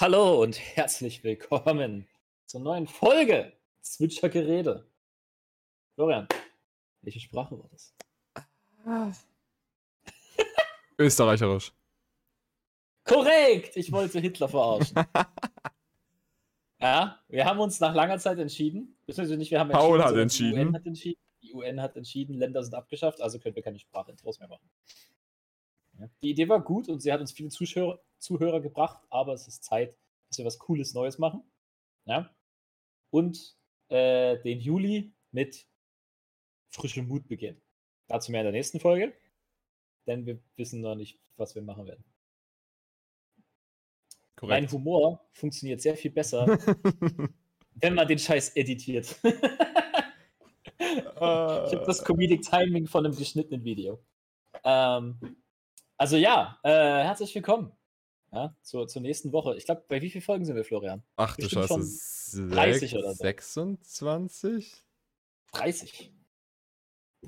Hallo und herzlich willkommen zur neuen Folge Zwitscher Gerede. Florian, welche Sprache war das? Österreicherisch. Korrekt! Ich wollte Hitler verarschen. ja, wir haben uns nach langer Zeit entschieden. Beziehungsweise nicht, wir haben Paul hat entschieden. Die UN hat entschieden. Die UN hat entschieden, Länder sind abgeschafft, also können wir keine Sprachintros mehr machen. Die Idee war gut und sie hat uns viele Zuschauer, Zuhörer gebracht, aber es ist Zeit, dass wir was Cooles Neues machen. Ja? Und äh, den Juli mit frischem Mut beginnen. Dazu mehr in der nächsten Folge, denn wir wissen noch nicht, was wir machen werden. Mein Korrekt. Humor funktioniert sehr viel besser, wenn man den Scheiß editiert. Ich habe das Comedic Timing von einem geschnittenen Video. Ähm, also ja, äh, herzlich willkommen ja, zur, zur nächsten Woche. Ich glaube, bei wie vielen Folgen sind wir, Florian? Ach du Scheiße. schon 30 oder so. 26? 30.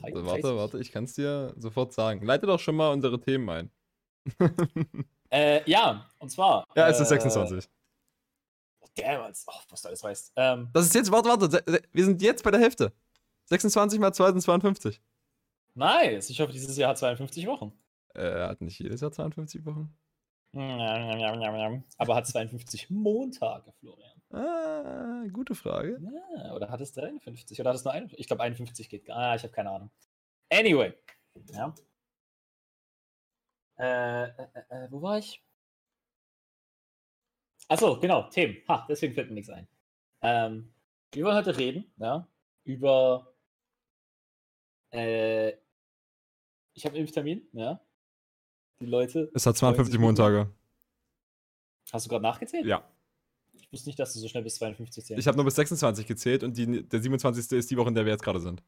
Also, warte, warte, ich kann es dir sofort sagen. Leite doch schon mal unsere Themen ein. Äh, ja, und zwar. ja, es ist äh, 26. Damn, oh, was du alles weißt. Ähm, Das ist jetzt, warte, warte, wir sind jetzt bei der Hälfte. 26 mal 2 sind 52. nice. Ich hoffe, dieses Jahr hat 52 Wochen. Äh, hat nicht jedes Jahr 52 Wochen? Aber hat 52 Montage, Florian. Ah, gute Frage. Ja, oder hat es 53? Oder hat es nur 51? Ich glaube, 51 geht gar Ah, ich habe keine Ahnung. Anyway. Ja. Äh, äh, äh, wo war ich? Achso, genau, Themen. Ha, deswegen fällt mir nichts ein. Ähm, wir wollen heute reden, ja, über. Äh, ich habe einen Impftermin, ja. Die Leute. Es hat freuen 52 sich Montage. Hast du gerade nachgezählt? Ja. Ich wusste nicht, dass du so schnell bis 52 zählst. Ich habe nur bis 26 gezählt und die, der 27. ist die Woche, in der wir jetzt gerade sind.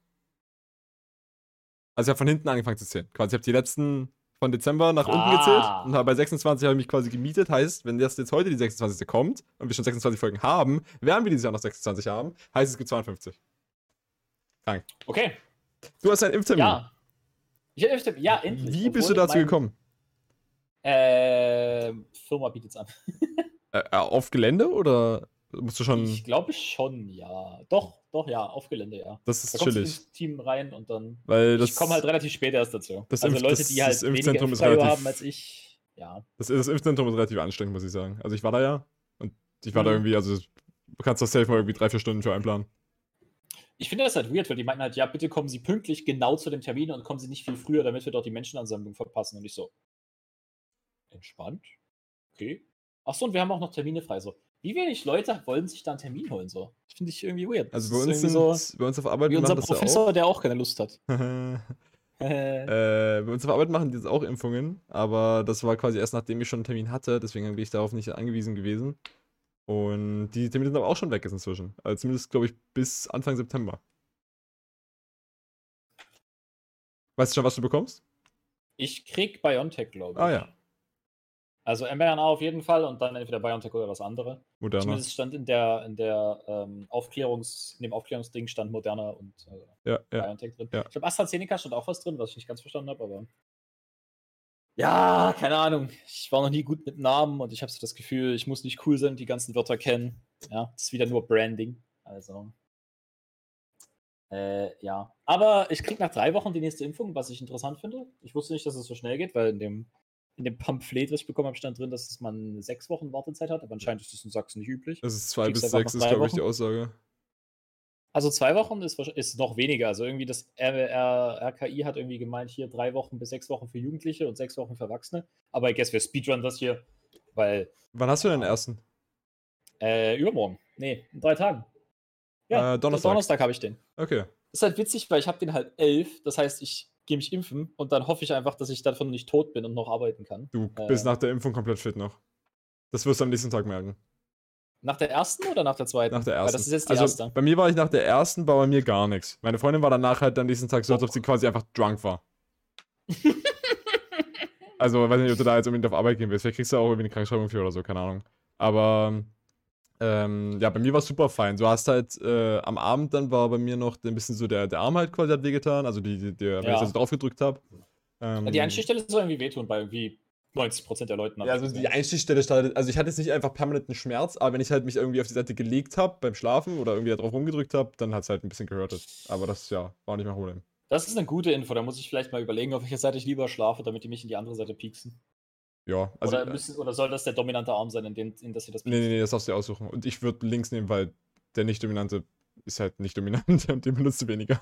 Also ich habe von hinten angefangen zu zählen. Quasi, ich habe die letzten von Dezember nach unten Ah. gezählt und habe bei 26 habe ich mich quasi gemietet. Heißt, wenn das jetzt heute die 26. kommt und wir schon 26 Folgen haben, werden wir dieses Jahr noch 26 haben, heißt es gibt 52. Okay. Du hast einen Impftermin. Ja. Ich hab Impftermin. Ja, endlich. Wie bist du Obwohl dazu mein- gekommen? Äh, Firma bietet's an. Äh, auf Gelände oder musst du schon. Ich glaube schon, ja. Doch, doch, ja, auf Gelände, ja. das Da ist kommst du chillig. ins Team rein und dann. Weil das, ich komme halt relativ spät erst dazu. das also Impf- Leute, das- die halt das weniger Impfzentrum relativ- haben als ich. Ja. das, das Impfzentrum ist relativ anstrengend, muss ich sagen. Also ich war da ja und ich war da Mhm. irgendwie, also du kannst das safe mal irgendwie drei, vier Stunden für einplanen. Ich finde das halt weird, weil die meinten halt, ja, bitte kommen Sie pünktlich genau zu dem Termin und kommen Sie nicht viel früher, damit wir dort die Menschenansammlung verpassen. Und ich so. Entspannt? Okay. Achso, und wir haben auch noch Termine frei. So, wie wenig Leute wollen sich da einen Termin holen? So, das finde ich irgendwie weird. Also bei uns, sind, bei uns auf Arbeit Wie unser Professor, der auch keine Lust hat. auch. äh, bei uns auf Arbeit machen die jetzt auch Impfungen, aber das war quasi erst nachdem ich schon einen Termin hatte, deswegen bin ich darauf nicht angewiesen gewesen. Und die Termine sind aber auch schon weg jetzt inzwischen. Also zumindest, glaube ich, bis Anfang September. Weißt du schon, was du bekommst? Ich krieg BioNTech, glaube ich. Ah ja, Also mRNA auf jeden Fall und dann entweder BioNTech oder das andere. Moderna. Zumindest stand in der, in der ähm, Aufklärungs, in dem Aufklärungsding stand Moderna und äh, Ja, ja. BioNTech drin. ja. Ich glaube, AstraZeneca stand auch was drin, was ich nicht ganz verstanden habe, aber. Ja, keine Ahnung. Ich war noch nie gut mit Namen und ich habe so das Gefühl, ich muss nicht cool sein und die ganzen Wörter kennen. Ja, das ist wieder nur Branding. Also. Äh, ja. Aber ich krieg nach drei Wochen die nächste Impfung, was ich interessant finde. Ich wusste nicht, dass es so schnell geht, weil in dem, in dem Pamphlet, was ich bekommen habe, stand drin, dass man sechs Wochen Wartezeit hat, aber anscheinend ist das in Sachsen nicht üblich. Es ist zwei bis sechs, ist, glaube ich, die? Aussage. Also zwei Wochen ist, ist noch weniger. Also irgendwie das RKI hat irgendwie gemeint, hier drei Wochen bis sechs Wochen für Jugendliche und sechs Wochen für Erwachsene. Aber ich guess wir speedrun das hier, weil Wann hast du denn den ersten? äh, übermorgen. Nee, in drei Tagen. Äh, Donnerstag. Donnerstag habe ich den. Okay. ist halt witzig, weil ich habe den halt elf. Das heißt, ich gehe mich impfen und dann hoffe ich einfach, dass ich davon nicht tot bin und noch arbeiten kann. Du Äh. bist nach der Impfung komplett fit noch. Das wirst du am nächsten Tag merken. Nach der ersten oder nach der zweiten? Nach der Weil ersten. das ist jetzt die also erste. bei mir war ich nach der ersten, war bei mir gar nichts. Meine Freundin war danach halt dann diesen Tag so, als ob sie quasi einfach drunk war. also, weiß nicht, ob du da jetzt unbedingt auf Arbeit gehen willst. Vielleicht kriegst du auch irgendwie eine Krankschreibung für oder so, keine Ahnung. Aber ähm, ja, bei mir war es super fein. Du hast halt äh, am Abend dann war bei mir noch ein bisschen so der, der Arm halt quasi hat wehgetan, also die, die, der, wenn Ja. ich das drauf gedrückt habe. Ähm, Die Anstichstelle soll irgendwie wehtun bei irgendwie 90% der Leuten. Ja, also die Einstichstelle startet, also ich hatte jetzt nicht einfach permanenten Schmerz, aber wenn ich halt mich irgendwie auf die Seite gelegt habe beim Schlafen oder irgendwie da drauf rumgedrückt habe, dann hat es halt ein bisschen gehörtet. Aber das, ja, war nicht mein Problem. Das ist eine gute Info, da muss ich vielleicht mal überlegen, auf welcher Seite ich lieber schlafe, damit die mich in die andere Seite pieksen. Ja, also. Oder, müssen, oder soll das der dominante Arm sein, in dem in das sie das Nee, nee, nee, das darfst du aussuchen. Und ich würde links nehmen, weil der nicht-dominante ist halt nicht dominant und den benutzt du weniger.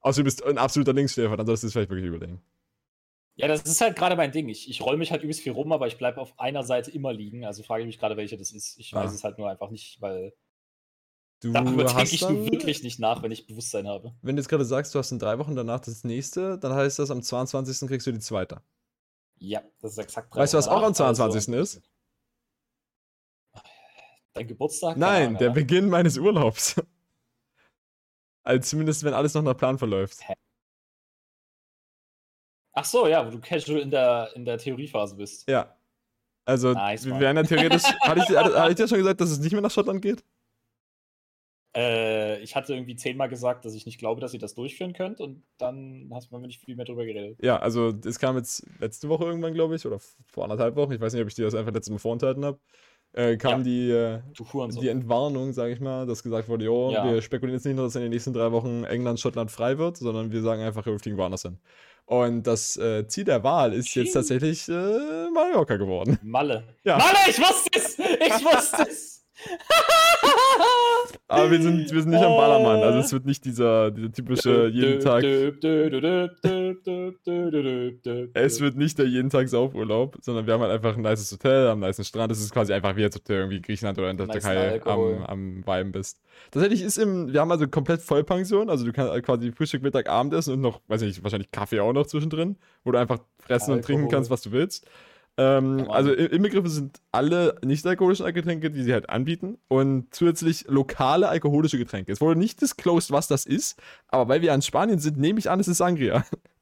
Außer du bist ein absoluter Linksschläfer, dann solltest du es vielleicht wirklich überlegen. Ja, das ist halt gerade mein Ding. Ich, ich roll mich halt übelst viel rum, aber ich bleibe auf einer Seite immer liegen. Also frage ich mich gerade, welche das ist. Ich Ah. weiß es halt nur einfach nicht, weil Du darüber denke ich dann, wirklich nicht nach, wenn ich Bewusstsein habe. wenn du jetzt gerade sagst, du hast in drei Wochen danach das nächste, dann heißt das, am 22. kriegst du die zweite. Ja, das ist exakt drei Weißt du, was auch am nach, also- 22. ist? Dein Geburtstag? Nein, Ahnung, der Alter. Beginn meines Urlaubs. Also zumindest, wenn alles noch nach Plan verläuft. Ach so, ja, wo du casual in der, in der Theoriephase bist. Ja. Also, Nice, wir wären ja theoretisch. hatte, ich, hatte ich dir schon gesagt, dass es nicht mehr nach Schottland geht? Äh, ich hatte irgendwie zehnmal gesagt, dass ich nicht glaube, dass ihr das durchführen könnt und dann hast du nicht viel mehr drüber geredet. Ja, also, es kam jetzt letzte Woche irgendwann, glaube ich, oder vor anderthalb Wochen. Ich weiß nicht, ob ich dir das einfach letztes Mal vorenthalten habe. Äh, kam Ja. die, äh, die Entwarnung, sage ich mal, dass gesagt wurde: Jo, Ja. wir spekulieren jetzt nicht nur, dass in den nächsten drei Wochen England, Schottland frei wird, sondern wir sagen einfach, wir fliegen woanders hin. Und das äh, Ziel der Wahl ist jetzt tatsächlich äh, Mallorca geworden. Malle. Ja. Malle, ich wusste es! Ich wusste es! Aber wir sind, wir sind nicht am Ballermann. Also es wird nicht dieser, dieser typische jeden Tag. Es wird nicht der jeden Tag Saufurlaub, sondern wir haben halt einfach ein nices Hotel, am nice Strand. Es ist quasi einfach wie, als ob du irgendwie in Griechenland oder in der Nice Türkei Alkohol. am, am Weiben bist. Tatsächlich ist im, wir haben also komplett Vollpension, also du kannst halt quasi Frühstück, Mittag, Abendessen und noch, weiß nicht, wahrscheinlich Kaffee auch noch zwischendrin, wo du einfach fressen und trinken Alkohol. kannst, was du willst. Ähm, also i- inbegriffen sind alle nicht-alkoholischen Getränke, die sie halt anbieten und zusätzlich lokale alkoholische Getränke. Es wurde nicht disclosed, was das ist, aber weil wir an Spanien sind, nehme ich an, es ist Sangria.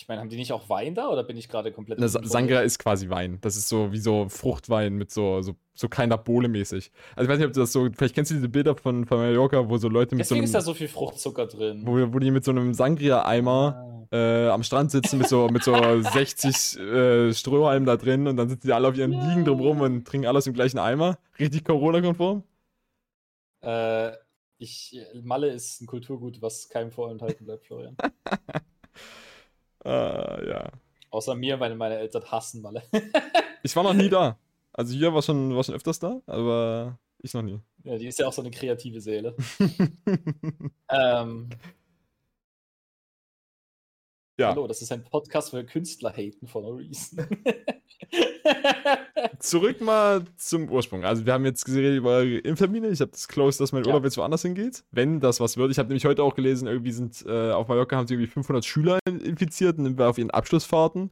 Ich meine, haben die nicht auch Wein da oder bin ich gerade komplett. Na, uninformiert? Sangria ist quasi Wein. Das ist so wie so Fruchtwein mit so, so, so kleiner Bohle mäßig. Also ich weiß nicht, ob du das so, vielleicht kennst du diese Bilder von, von Mallorca, wo so Leute mit Deswegen ist so da einem, so viel Fruchtzucker drin. wo, wo die mit so einem Sangria-Eimer Ah. äh, am Strand sitzen mit so, mit so 60 äh, Strohhalmen da drin und dann sitzen die alle auf ihren. Liegen drumrum und trinken alles im gleichen Eimer. Richtig Corona-konform. Äh, ich, Malle ist ein Kulturgut, was keinem vorenthalten bleibt, Florian. Ah, ja. Außer mir, weil meine Eltern hassen Malle. Ich war noch nie da. Also hier war schon, war schon öfters da, aber ich noch nie. ja, die ist ja auch so eine kreative Seele. ähm, ja. Hallo, das ist ein Podcast, wo wir Künstler haten for no reason. Zurück mal zum Ursprung. Also wir haben jetzt geredet über eure Impftermine. Ich habe das closed, dass mein Ja. Urlaub jetzt woanders hingeht. Wenn das was wird. Ich habe nämlich heute auch gelesen, irgendwie sind äh, auf Mallorca haben sie irgendwie 500 Schüler infiziert und auf ihren Abschlussfahrten.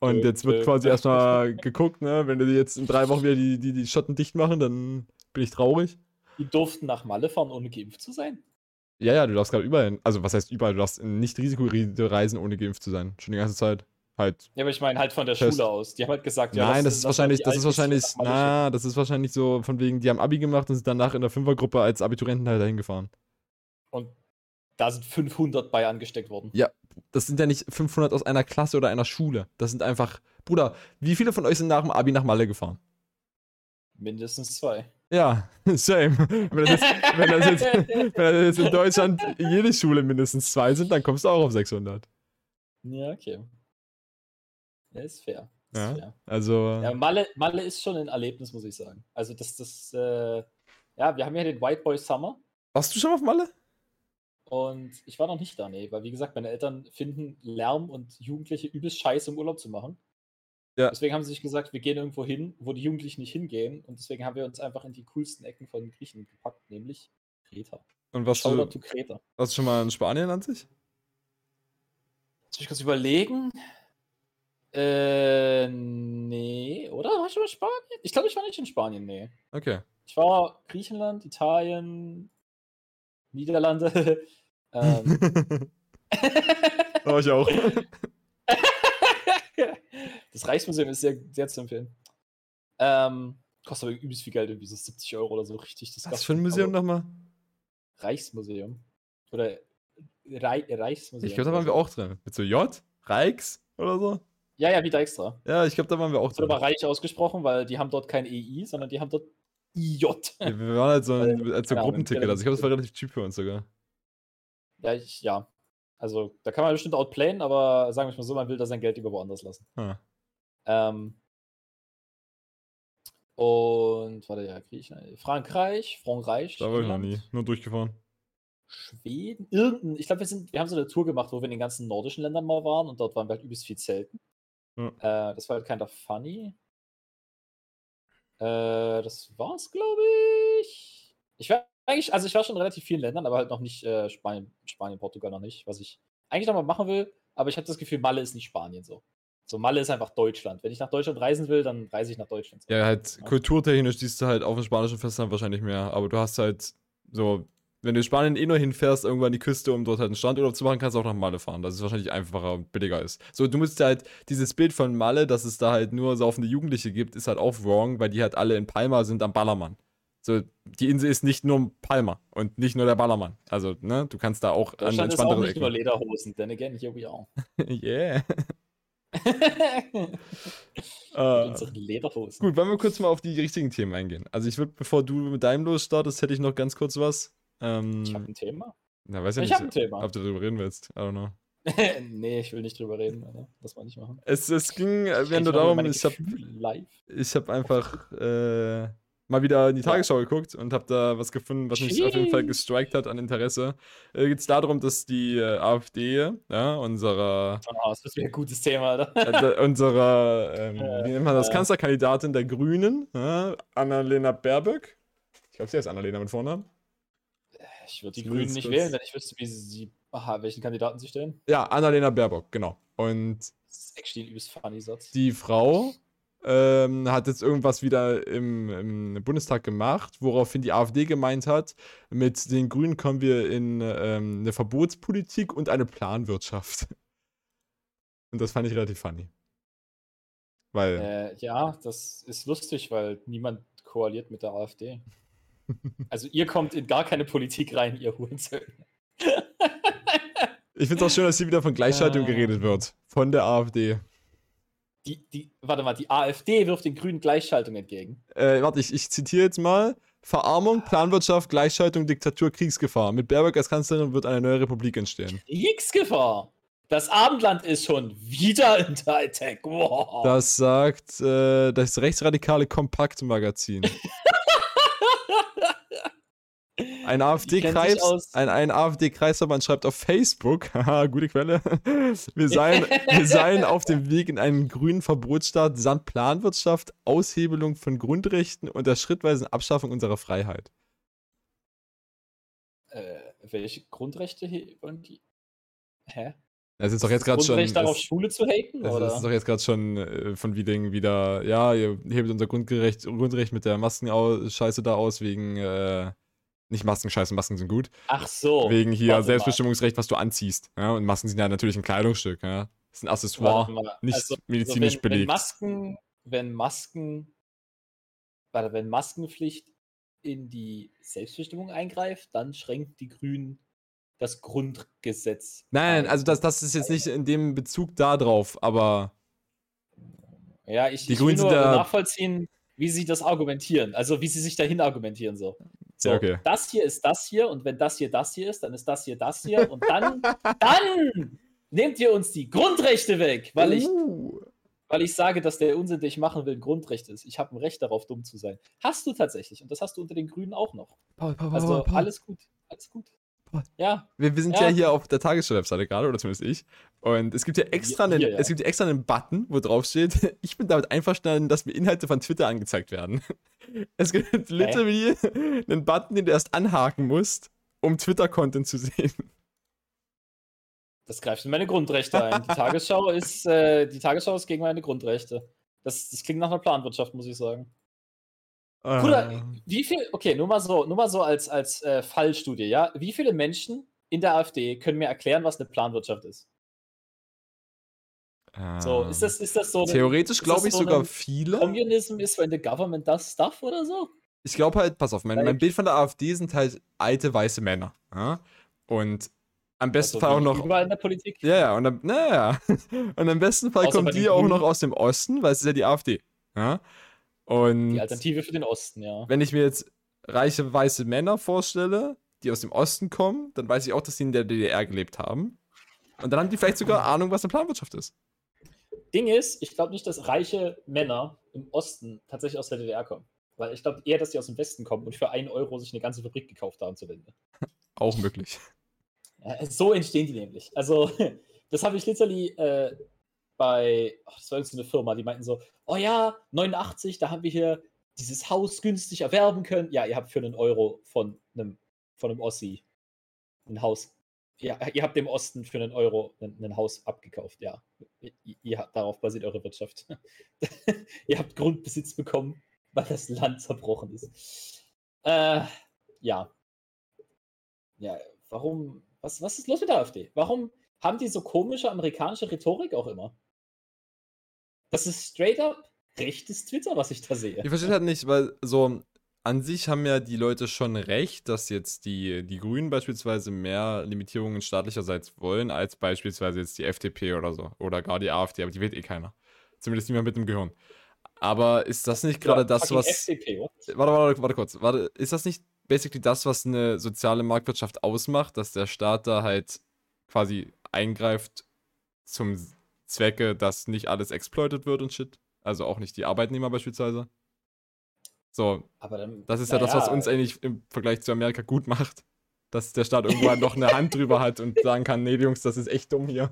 Und Äh, jetzt wird äh, quasi erstmal geguckt, ne? Wenn die jetzt in drei Wochen wieder die, die, die Schotten dicht machen, dann bin ich traurig. die durften nach Malle fahren, ohne geimpft zu sein. Ja, ja, du darfst gerade überall hin. Also was heißt überall? Du darfst nicht Risikogebiete reisen, ohne geimpft zu sein. Schon die ganze Zeit. Halt Ja, aber ich meine halt von der Test. Schule aus. Die haben halt gesagt, ja, Nein, das lass- ist wahrscheinlich, das ist wahrscheinlich, na, das ist wahrscheinlich so von wegen, die haben Abi gemacht und sind danach in der Fünfergruppe als Abiturienten halt dahin gefahren. Und da sind 500 bei angesteckt worden. Das sind ja nicht 500 aus einer Klasse oder einer Schule. Das sind einfach, Bruder, wie viele von euch sind nach dem Abi nach Malle gefahren? Mindestens zwei. Ja, same. Wenn das, jetzt, wenn, das jetzt, wenn das jetzt in Deutschland jede Schule mindestens zwei sind, dann kommst du auch auf 600. Ja, okay. Ja, ist fair. Ist Ja. fair. Also, Ja, Malle, Malle ist schon ein Erlebnis, muss ich sagen. Also das, das, äh, ja, wir haben ja den White Boy Summer warst du schon auf Malle? und ich war noch nicht da, nee, weil wie gesagt, meine Eltern finden Lärm und Jugendliche übelst scheiße, um Urlaub zu machen. Ja. Deswegen haben sie sich gesagt, wir gehen irgendwo hin, wo die Jugendlichen nicht hingehen und deswegen haben wir uns einfach in die coolsten Ecken von Griechen gepackt, nämlich Kreta. Und warst Shoutout du, to Kreta. warst du schon mal in Spanien an sich? Lass mich kurz überlegen. Äh, nee, oder? War ich schon mal in Spanien? Ich glaube, ich war nicht in Spanien, nee. Okay. Ich war Griechenland, Italien, Niederlande. ähm, War ich auch. das Reichsmuseum ist sehr, sehr zu empfehlen. Ähm, kostet aber übelst viel Geld, irgendwie so 70 Euro oder so, richtig. Das Was für ein Museum nochmal? Reichsmuseum. Oder Rei Reichsmuseum. Ich glaube, da waren oder wir so. auch drin. Mit so J? Reichs oder so? Ja, ja, wieder extra. Ja, ich glaube, da waren wir auch wird drin. aber reich ausgesprochen, weil die haben dort kein EI, sondern die haben dort IJ. Ja, wir waren halt so ein, als so Ahnung, Gruppenticket. Also ich glaube, das war relativ cheap für uns sogar. Ja, ich, ja. Also, da kann man bestimmt outplayen, aber sagen wir mal so, man will da sein Geld lieber woanders lassen. Ah. Ähm, und, warte, ja, Griechenland, Frankreich, Frankreich, Da war ich noch nie. Nur durchgefahren. Schweden, irgendein, ich glaube, wir sind, wir haben so eine Tour gemacht, wo wir in den ganzen nordischen Ländern mal waren und dort waren wir halt übelst viel Zelten. Ja. Äh, das war halt kind of funny. Äh, das war's, glaube ich. Ich war eigentlich, also ich war schon in relativ vielen Ländern, aber halt noch nicht äh, Spanien, Spanien, Portugal noch nicht, was ich eigentlich noch mal machen will, aber ich habe das Gefühl, Malle ist nicht Spanien so. So, Malle ist einfach Deutschland. Wenn ich nach Deutschland reisen will, dann reise ich nach Deutschland. Ja, halt Ja. kulturtechnisch siehst du halt auf dem spanischen Festland wahrscheinlich mehr. Aber du hast halt so, wenn du in Spanien eh nur hinfährst, irgendwann die Küste, um dort halt einen Strandurlaub zu machen, kannst du auch nach Malle fahren. Das ist wahrscheinlich einfacher und billiger ist. So, du musst halt dieses Bild von Malle, dass es da halt nur saufende Jugendliche gibt, ist halt auch wrong, weil die halt alle in Palma sind am Ballermann. So, die Insel ist nicht nur Palma und nicht nur der Ballermann. Also, ne, du kannst da auch an Deutschland ist auch entspanntere nicht nur. Lederhosen, denn again, here we are. yeah. Äh, Lederhosen. Gut, wollen wir kurz mal auf die richtigen Themen eingehen. Also ich würde, bevor du mit deinem losstartest, hätte ich noch ganz kurz was. Ähm, Ich habe ein Thema. na, weiß ja Ich nicht, habe ein Thema. ob du darüber reden willst. I don't know. nee, ich will nicht drüber reden, Alter. Lass mal nicht machen. Es, es ging äh, während mache darum, ich habe hab einfach äh, mal wieder in die. Tagesschau geguckt und habe da was gefunden, was mich auf jeden Fall gestrikt hat an Interesse. Äh, Geht es darum, dass die äh, AfD, ja, unserer, Oh, das ist ein gutes Thema, Alter. äh, unserer, ähm, wie nennt man das. Kanzlerkandidatin der Grünen, ja, Annalena Baerbock. Ich glaube, sie heißt Annalena mit Vornamen. Ich würde die Grünen nicht wählen, wenn ich wüsste, wie sie, aha, welchen Kandidaten sie stellen. Ja, Annalena Baerbock, genau. Und Das ist actually ein übelst funny Satz. die Frau ähm, hat jetzt irgendwas wieder im, im Bundestag gemacht, woraufhin die AfD gemeint hat, mit den Grünen kommen wir in ähm, eine Verbotspolitik und eine Planwirtschaft. Und das fand ich relativ funny. Weil, Äh, ja, das ist lustig, weil niemand koaliert mit der AfD. Also ihr kommt in gar keine Politik rein, ihr Hurensöhne. ich finde es auch schön, dass hier wieder von Gleichschaltung Äh. geredet wird. Von der AfD. Die, die, warte mal, die AfD wirft den Grünen Gleichschaltung entgegen. Äh, warte, ich, ich zitiere jetzt mal. Verarmung, Planwirtschaft, Gleichschaltung, Diktatur, Kriegsgefahr. Mit Baerbock als Kanzlerin wird eine neue Republik entstehen. Kriegsgefahr! Das Abendland ist schon wieder in der Attack. Wow. Das sagt äh, das rechtsradikale Kompakt-Magazin. Ein AfD-Kreis, ein, ein AfD-Kreisverband schreibt auf Facebook, haha, gute Quelle, wir seien, wir seien auf dem Weg in einen grünen Verbotsstaat samt Planwirtschaft, Aushebelung von Grundrechten und der schrittweisen Abschaffung unserer Freiheit. äh, welche Grundrechte wollen die? Hä? Das ist doch jetzt gerade schon. Grundrecht darauf, Das, Schwule zu haten? das, oder? das ist doch jetzt gerade schon äh, von wegen wieder, ja, ihr hebt unser Grundgerecht, Grundrecht mit der Maskenscheiße da aus, wegen, äh, nicht Maskenscheiße, Masken sind gut. Ach so. Wegen hier warte mal. Selbstbestimmungsrecht, was du anziehst. Ja? Und Masken sind ja natürlich ein Kleidungsstück. Ja? Das ist ein Accessoire, mal, nicht also- medizinisch wenn, Wenn belegt. Masken, wenn Masken, warte, wenn Maskenpflicht in die Selbstbestimmung eingreift, dann schränkt die Grünen das Grundgesetz. Nein, ein. also das, das ist jetzt nicht in dem Bezug da drauf, aber Ja, ich, die ich Grünen will nur nachvollziehen, wie sie das argumentieren. Also wie sie sich dahin argumentieren so. So okay. Das hier ist das hier und wenn das hier das hier ist, dann ist das hier das hier und dann, dann nehmt ihr uns die Grundrechte weg, weil ich, Uh. weil ich sage, dass der Unsinn, den ich machen will, ein Grundrecht ist. Ich habe ein Recht darauf, dumm zu sein. Hast du tatsächlich und das hast du unter den Grünen auch noch. Paul, Paul, Paul, Also Paul, Paul. alles gut, alles gut. Ja, Wir, wir sind ja. Ja. hier auf der Tagesschau-Webseite gerade, oder zumindest ich. Und es gibt ja extra Wir- einen, ja. es gibt extra einen Button, wo drauf steht, ich bin damit einverstanden, dass mir Inhalte von Twitter angezeigt werden. Es gibt literally einen Button, den du erst anhaken musst, um Twitter-Content zu sehen. das greift in meine Grundrechte ein. Die Tagesschau ist, äh, die Tagesschau ist gegen meine Grundrechte. Das, das klingt nach einer Planwirtschaft, muss ich sagen. Bruder, Ah. wie viel, okay, nur mal so, nur mal so als, als äh, Fallstudie, ja? Wie viele Menschen in der AfD können mir erklären, was eine Planwirtschaft ist? So, ist das, ist das so eine Ähm, Theoretisch ist glaube ich so sogar viele. Communism is when the government does stuff oder so? Ich glaube halt, pass auf, mein, mein Bild von der AfD sind halt alte weiße Männer. Ja? Und am besten Also Fall auch noch. Überall in der Politik. Ja, ja, und am, naja. Und am besten Fall Außer kommen die auch noch aus dem Osten, weil es ist ja die AfD. Ja? Und Die Alternative für den Osten, ja. wenn ich mir jetzt reiche weiße Männer vorstelle, die aus dem Osten kommen, dann weiß ich auch, dass die in der DDR gelebt haben. Und dann haben die vielleicht sogar Ahnung, was eine Planwirtschaft ist. Ding ist, ich glaube nicht, dass reiche Männer im Osten tatsächlich aus der DDR kommen. Weil ich glaube eher, dass die aus dem Westen kommen und für einen Euro sich eine ganze Fabrik gekauft haben zur Wende. Auch möglich. Ja, so entstehen die nämlich. Also, das habe ich literally äh, bei, ach, das war eine Firma, die meinten so, oh ja, 89, da haben wir hier dieses Haus günstig erwerben können. Ja, ihr habt für einen Euro von einem, von einem Ossi ein Haus. Ja, ihr habt dem Osten für einen Euro ein, ein Haus abgekauft, ja. Ihr, ihr darauf basiert eure Wirtschaft. ihr habt Grundbesitz bekommen, weil das Land zerbrochen ist. Äh, ja. Ja, warum, was, was ist los mit der AfD? Warum haben die so komische amerikanische Rhetorik auch immer? Das ist straight up rechtes Twitter, was ich da sehe. Ich verstehe halt nicht, weil so an sich haben ja die Leute schon recht, dass jetzt die, die Grünen beispielsweise mehr Limitierungen staatlicherseits wollen, als beispielsweise jetzt die FDP oder so. Oder gar die AfD, aber die wählt eh keiner. Zumindest niemand mit dem Gehirn. Aber ist das nicht gerade Ja, das, was. FDP? Warte, warte, warte kurz. Warte, ist das nicht basically das, was eine soziale Marktwirtschaft ausmacht, dass der Staat da halt quasi eingreift zum Zwecke, dass nicht alles exploited wird und shit? Also auch nicht die Arbeitnehmer beispielsweise. So, Aber dann, das ist ja das, was uns eigentlich im Vergleich zu Amerika gut macht. Dass der Staat irgendwo halt noch eine Hand drüber hat und sagen kann, nee, Jungs, das ist echt dumm hier.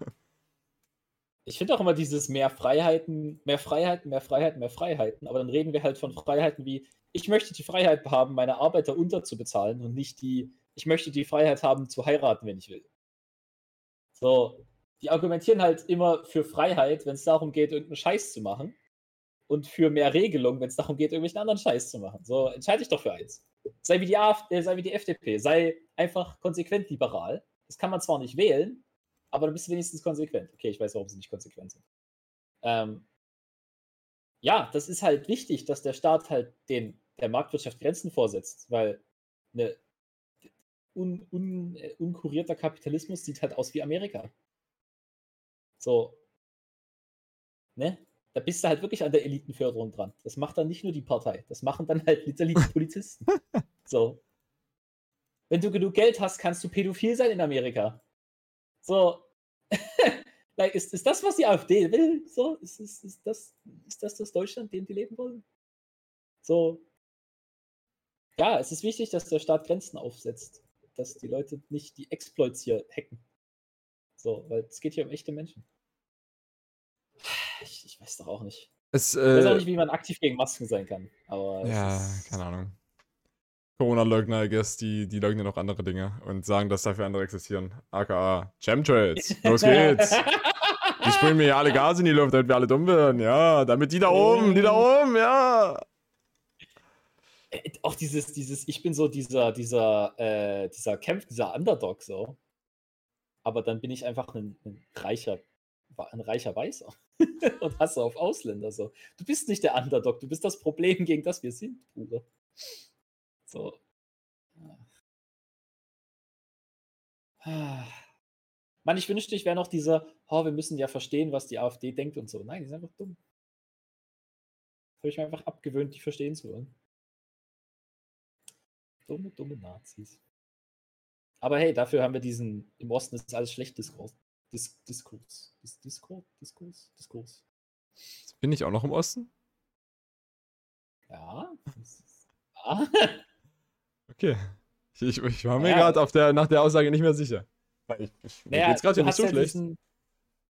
Ich finde auch immer dieses mehr Freiheiten, mehr Freiheiten, mehr Freiheiten, mehr Freiheiten. Aber dann reden wir halt von Freiheiten wie, ich möchte die Freiheit haben, meine Arbeiter unterzubezahlen und nicht die, ich möchte die Freiheit haben, zu heiraten, wenn ich will. So, die argumentieren halt immer für Freiheit, wenn es darum geht, irgendeinen Scheiß zu machen. Und für mehr Regelung, wenn es darum geht, irgendwelchen anderen Scheiß zu machen. So, entscheide dich doch für eins. Sei wie die AfD, äh, sei wie die FDP, sei einfach konsequent liberal. Das kann man zwar nicht wählen, aber du bist wenigstens konsequent. Okay, ich weiß, warum sie nicht konsequent sind. Ähm, ja, das ist halt wichtig, dass der Staat halt den, der Marktwirtschaft Grenzen vorsetzt, weil eine un, un, äh, unkurierter Kapitalismus sieht halt aus wie Amerika. So. Ne? Da bist du halt wirklich an der Elitenförderung dran. Das macht dann nicht nur die Partei, das machen dann halt literally die Polizisten. So. Wenn du genug Geld hast, kannst du pädophil sein in Amerika. So. like, ist, ist das, was die AfD will? So, ist, ist, ist, das, ist das das Deutschland, dem die leben wollen? So. Ja, es ist wichtig, dass der Staat Grenzen aufsetzt. Dass die Leute nicht die Exploits hier hacken. So, weil es geht hier um echte Menschen. Ich, ich weiß doch auch nicht. Es, Ich weiß auch äh, nicht, wie man aktiv gegen Masken sein kann. Aber ja, ist, keine Ahnung. Corona-Leugner, I guess, die, die leugnen auch andere Dinge und sagen, dass dafür andere existieren. AKA Chemtrails. Los geht's. Die sprühen mir ja alle Gase in die Luft, damit wir alle dumm werden. Ja, damit die da oben, die da oben, ja. Äh, auch dieses, dieses, ich bin so dieser, dieser, äh, dieser Kämpf, dieser Underdog so. Aber dann bin ich einfach ein, ein reicher, ein reicher Weißer. und hasse auf Ausländer so. Du bist nicht der Underdog, du bist das Problem, gegen das wir sind, Bruder. So. Ah. Mann, ich wünschte, ich wäre noch dieser, oh, wir müssen ja verstehen, was die AfD denkt und so. Nein, die sind einfach dumm. Habe ich mir einfach abgewöhnt, die verstehen zu wollen. Dumme, dumme Nazis. Aber hey, dafür haben wir diesen, im Osten ist alles schlecht Diskurs. Dis Diskurs. Dis Diskurs? Diskurs? Diskurs. Bin ich auch noch im Osten? Ja. ja. Okay. Ich, ich, war mir Ja. gerade der, nach der Aussage nicht mehr sicher. Weil ich, ich, Naja, geht's gerade hier nicht so ja schlecht. diesen-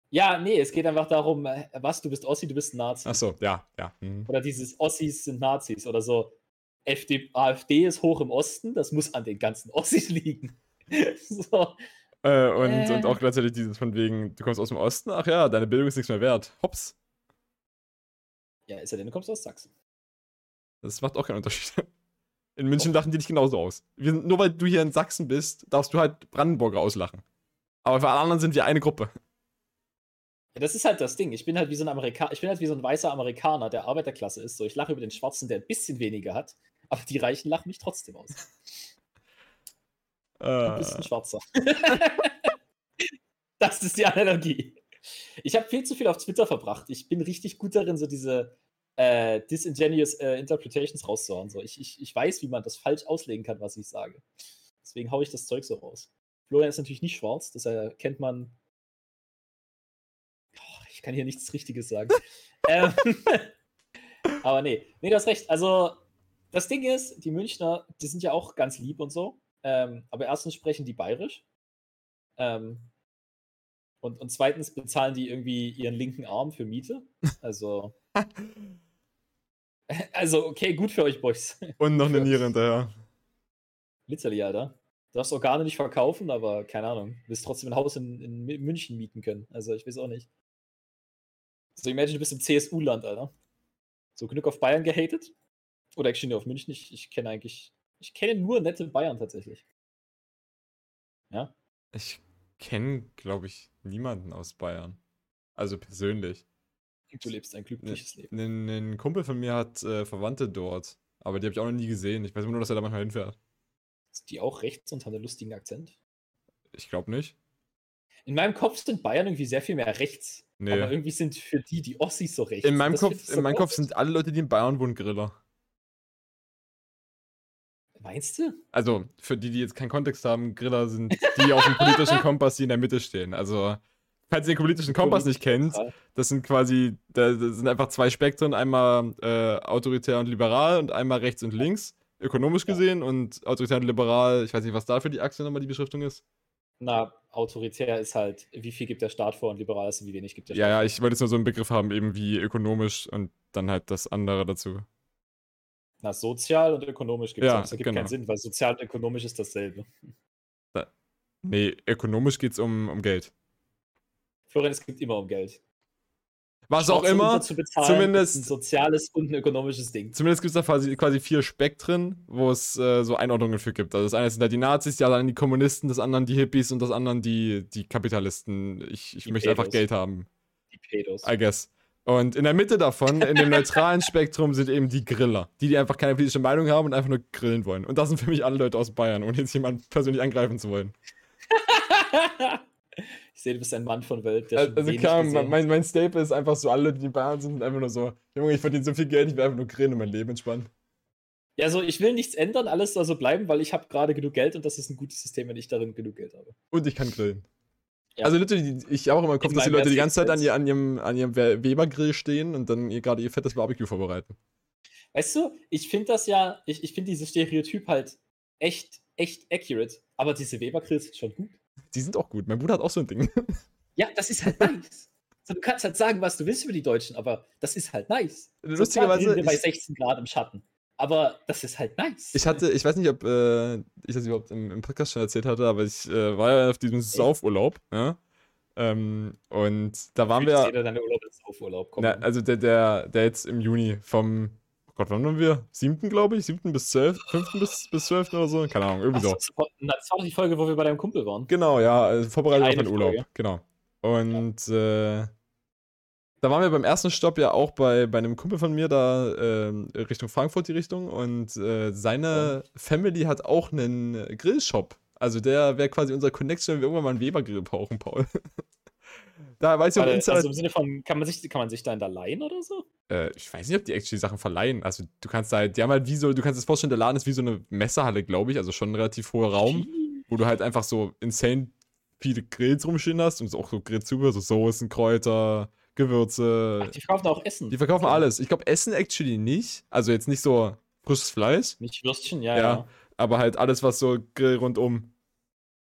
Ja, nee, es geht einfach darum, äh, was, du bist Ossi, du bist ein Nazi. Achso, ja, ja. mhm. Oder dieses Ossis sind Nazis oder so. FD, AfD ist hoch im Osten, das muss an den ganzen Ossis liegen. so. Äh, und, Äh. und auch gleichzeitig dieses von wegen, du kommst aus dem Osten, ach ja, deine Bildung ist nichts mehr wert. Hops. Ja, ist ja denn, du kommst aus Sachsen. Das macht auch keinen Unterschied. In München lachen die dich genauso aus. Wir, sind- nur weil du hier in Sachsen bist, darfst du halt Brandenburger auslachen. Aber für alle anderen sind wir eine Gruppe. Ja, das ist halt das Ding. Ich bin halt wie so ein Amerikaner, ich bin halt wie so ein weißer Amerikaner, der Arbeiterklasse ist. So, ich lache über den Schwarzen, der ein bisschen weniger hat, aber die Reichen lachen mich trotzdem aus. Du bist ein Äh, Schwarzer. Das ist die Analogie. Ich habe viel zu viel auf Twitter verbracht. Ich bin richtig gut darin, so diese äh, disingenuous äh, Interpretations rauszuhauen. So, ich, ich, ich weiß, wie man das falsch auslegen kann, was ich sage. Deswegen haue ich das Zeug so raus. Florian ist natürlich nicht schwarz, das erkennt man. Oh, ich kann hier nichts Richtiges sagen. ähm, aber nee, nee, du hast recht. Also, das Ding ist, die Münchner, die sind ja auch ganz lieb und so. Ähm, aber erstens sprechen die bayerisch. Ähm, und, und zweitens bezahlen die irgendwie ihren linken Arm für Miete. Also. also, okay, gut für euch, Boys. Und noch eine Niere hinterher. Literally, Alter. Du darfst Organe nicht verkaufen, aber keine Ahnung. Du wirst trotzdem ein Haus in, in München mieten können. Also, ich weiß auch nicht. So, imagine, du bist im CSU-Land, Alter. So genug auf Bayern gehatet. Oder actually nur auf München. Ich, ich kenne eigentlich. Ich kenne nur nette Bayern tatsächlich. Ja. Ich kenne, glaube ich, niemanden aus Bayern. Also persönlich. Du lebst ein glückliches ne, Leben. Ein, Kumpel von mir hat äh, Verwandte dort, aber die habe ich auch noch nie gesehen. Ich weiß nur, dass er da manchmal hinfährt. Ist die auch rechts und haben einen lustigen Akzent? Ich glaube nicht. In meinem Kopf sind Bayern irgendwie sehr viel mehr rechts. Nee. Aber irgendwie sind für die die Ossis so rechts. In meinem, Kopf, in meinem Kopf sind alle Leute, die in Bayern wohnen, Griller. Meinst du? Also, für die, die jetzt keinen Kontext haben, Griller sind die auf dem politischen Kompass, die in der Mitte stehen. Also, falls ihr den politischen Kompass nicht kennt, das sind quasi, das sind einfach zwei Spektren, einmal äh, autoritär und liberal und einmal rechts und links, ökonomisch gesehen. Und autoritär und liberal, ich weiß nicht, was da für die Achse nochmal die Beschriftung ist. Na, autoritär ist halt, wie viel gibt der Staat vor und liberal ist, wie wenig gibt der Staat Ja, ja, ich wollte jetzt nur so einen Begriff haben, eben wie ökonomisch und dann halt das andere dazu. Na, sozial und ökonomisch gibt es ja, Das ergibt genau. keinen Sinn, weil sozial und ökonomisch ist dasselbe. Da, nee, ökonomisch geht es um, um Geld. Florian, es geht immer um Geld. Was auch immer, zumindest ein soziales und ein ökonomisches Ding. Zumindest gibt es da quasi, quasi vier Spektren, wo es äh, so Einordnungen für gibt. Also das eine sind halt die Nazis, die anderen die Kommunisten, das andere die Hippies und das andere die, die Kapitalisten. Ich, ich möchte Pedos. einfach Geld haben. Die Pedos. I guess. Und in der Mitte davon, in dem neutralen Spektrum, sind eben die Griller. Die, die einfach keine politische Meinung haben und einfach nur grillen wollen. Und das sind für mich alle Leute aus Bayern, ohne jetzt jemanden persönlich angreifen zu wollen. ich sehe, du bist ein Mann von Welt. also, also klar, mein, mein Staple ist einfach so, alle Leute, die in Bayern sind, einfach nur so, Junge, ich verdiene so viel Geld, ich will einfach nur grillen und mein Leben entspannen. Ja, also ich will nichts ändern, alles soll so bleiben, weil ich habe gerade genug Geld und das ist ein gutes System, wenn ich darin genug Geld habe. Und ich kann grillen. Ja. Also literally, ich auch immer im Kopf, dass die Leute die ganze Zeit an, ihr, an, ihrem, an ihrem Webergrill stehen und dann gerade ihr fettes Barbecue vorbereiten. Weißt du, ich finde das ja, ich, ich finde dieses Stereotyp halt echt, echt accurate, aber diese Webergrills sind schon gut. Die sind auch gut. Mein Bruder hat auch so ein Ding. Ja, das ist halt nice. So, du kannst halt sagen, was du willst über die Deutschen, aber das ist halt nice. Lustigerweise. So, bei 16 Grad im Schatten. Aber das ist halt nice. Ich hatte, ich weiß nicht, ob äh, ich das überhaupt im, im, Podcast schon erzählt hatte, aber ich äh, war ja auf diesem Saufurlaub, ja. Ähm, und da waren wir. Jeder deine Urlaub ist Saufurlaub. Na, also der, der, der jetzt im Juni vom Oh Gott, wann waren wir? Siebten, glaube ich? Siebten bis zwölf? Fünften bis, bis zwölften oder so? Keine Ahnung, irgendwie so. Das war doch die Folge, wo wir bei deinem Kumpel waren. Genau, ja, also vorbereitet auf den Urlaub. Genau. Und ja. äh, da waren wir beim ersten Stopp ja auch bei, bei einem Kumpel von mir da äh, Richtung Frankfurt die Richtung und äh, seine und? Family hat auch einen Grillshop. Also der wäre quasi unser Connection, wenn wir irgendwann mal einen Webergrill brauchen, Paul. da weiß ich auch also, also im Sinne von, kann man sich, kann man sich da in der leihen oder so? Äh, ich weiß nicht, ob die actually Sachen verleihen. Also du kannst halt, die haben halt wie so, du kannst es vorstellen, der Laden ist wie so eine Messerhalle, glaube ich, also schon ein relativ hoher Raum, wo du halt einfach so insane viele Grills rumstehen hast und auch so Grillzubehör, so Soßen, Kräuter, Gewürze. Ach, die verkaufen auch Essen. Die verkaufen okay. alles. Ich glaube, Essen actually nicht. Also jetzt nicht so frisches Fleisch. Nicht Würstchen, ja, ja. ja. Aber halt alles, was so Grill rundum.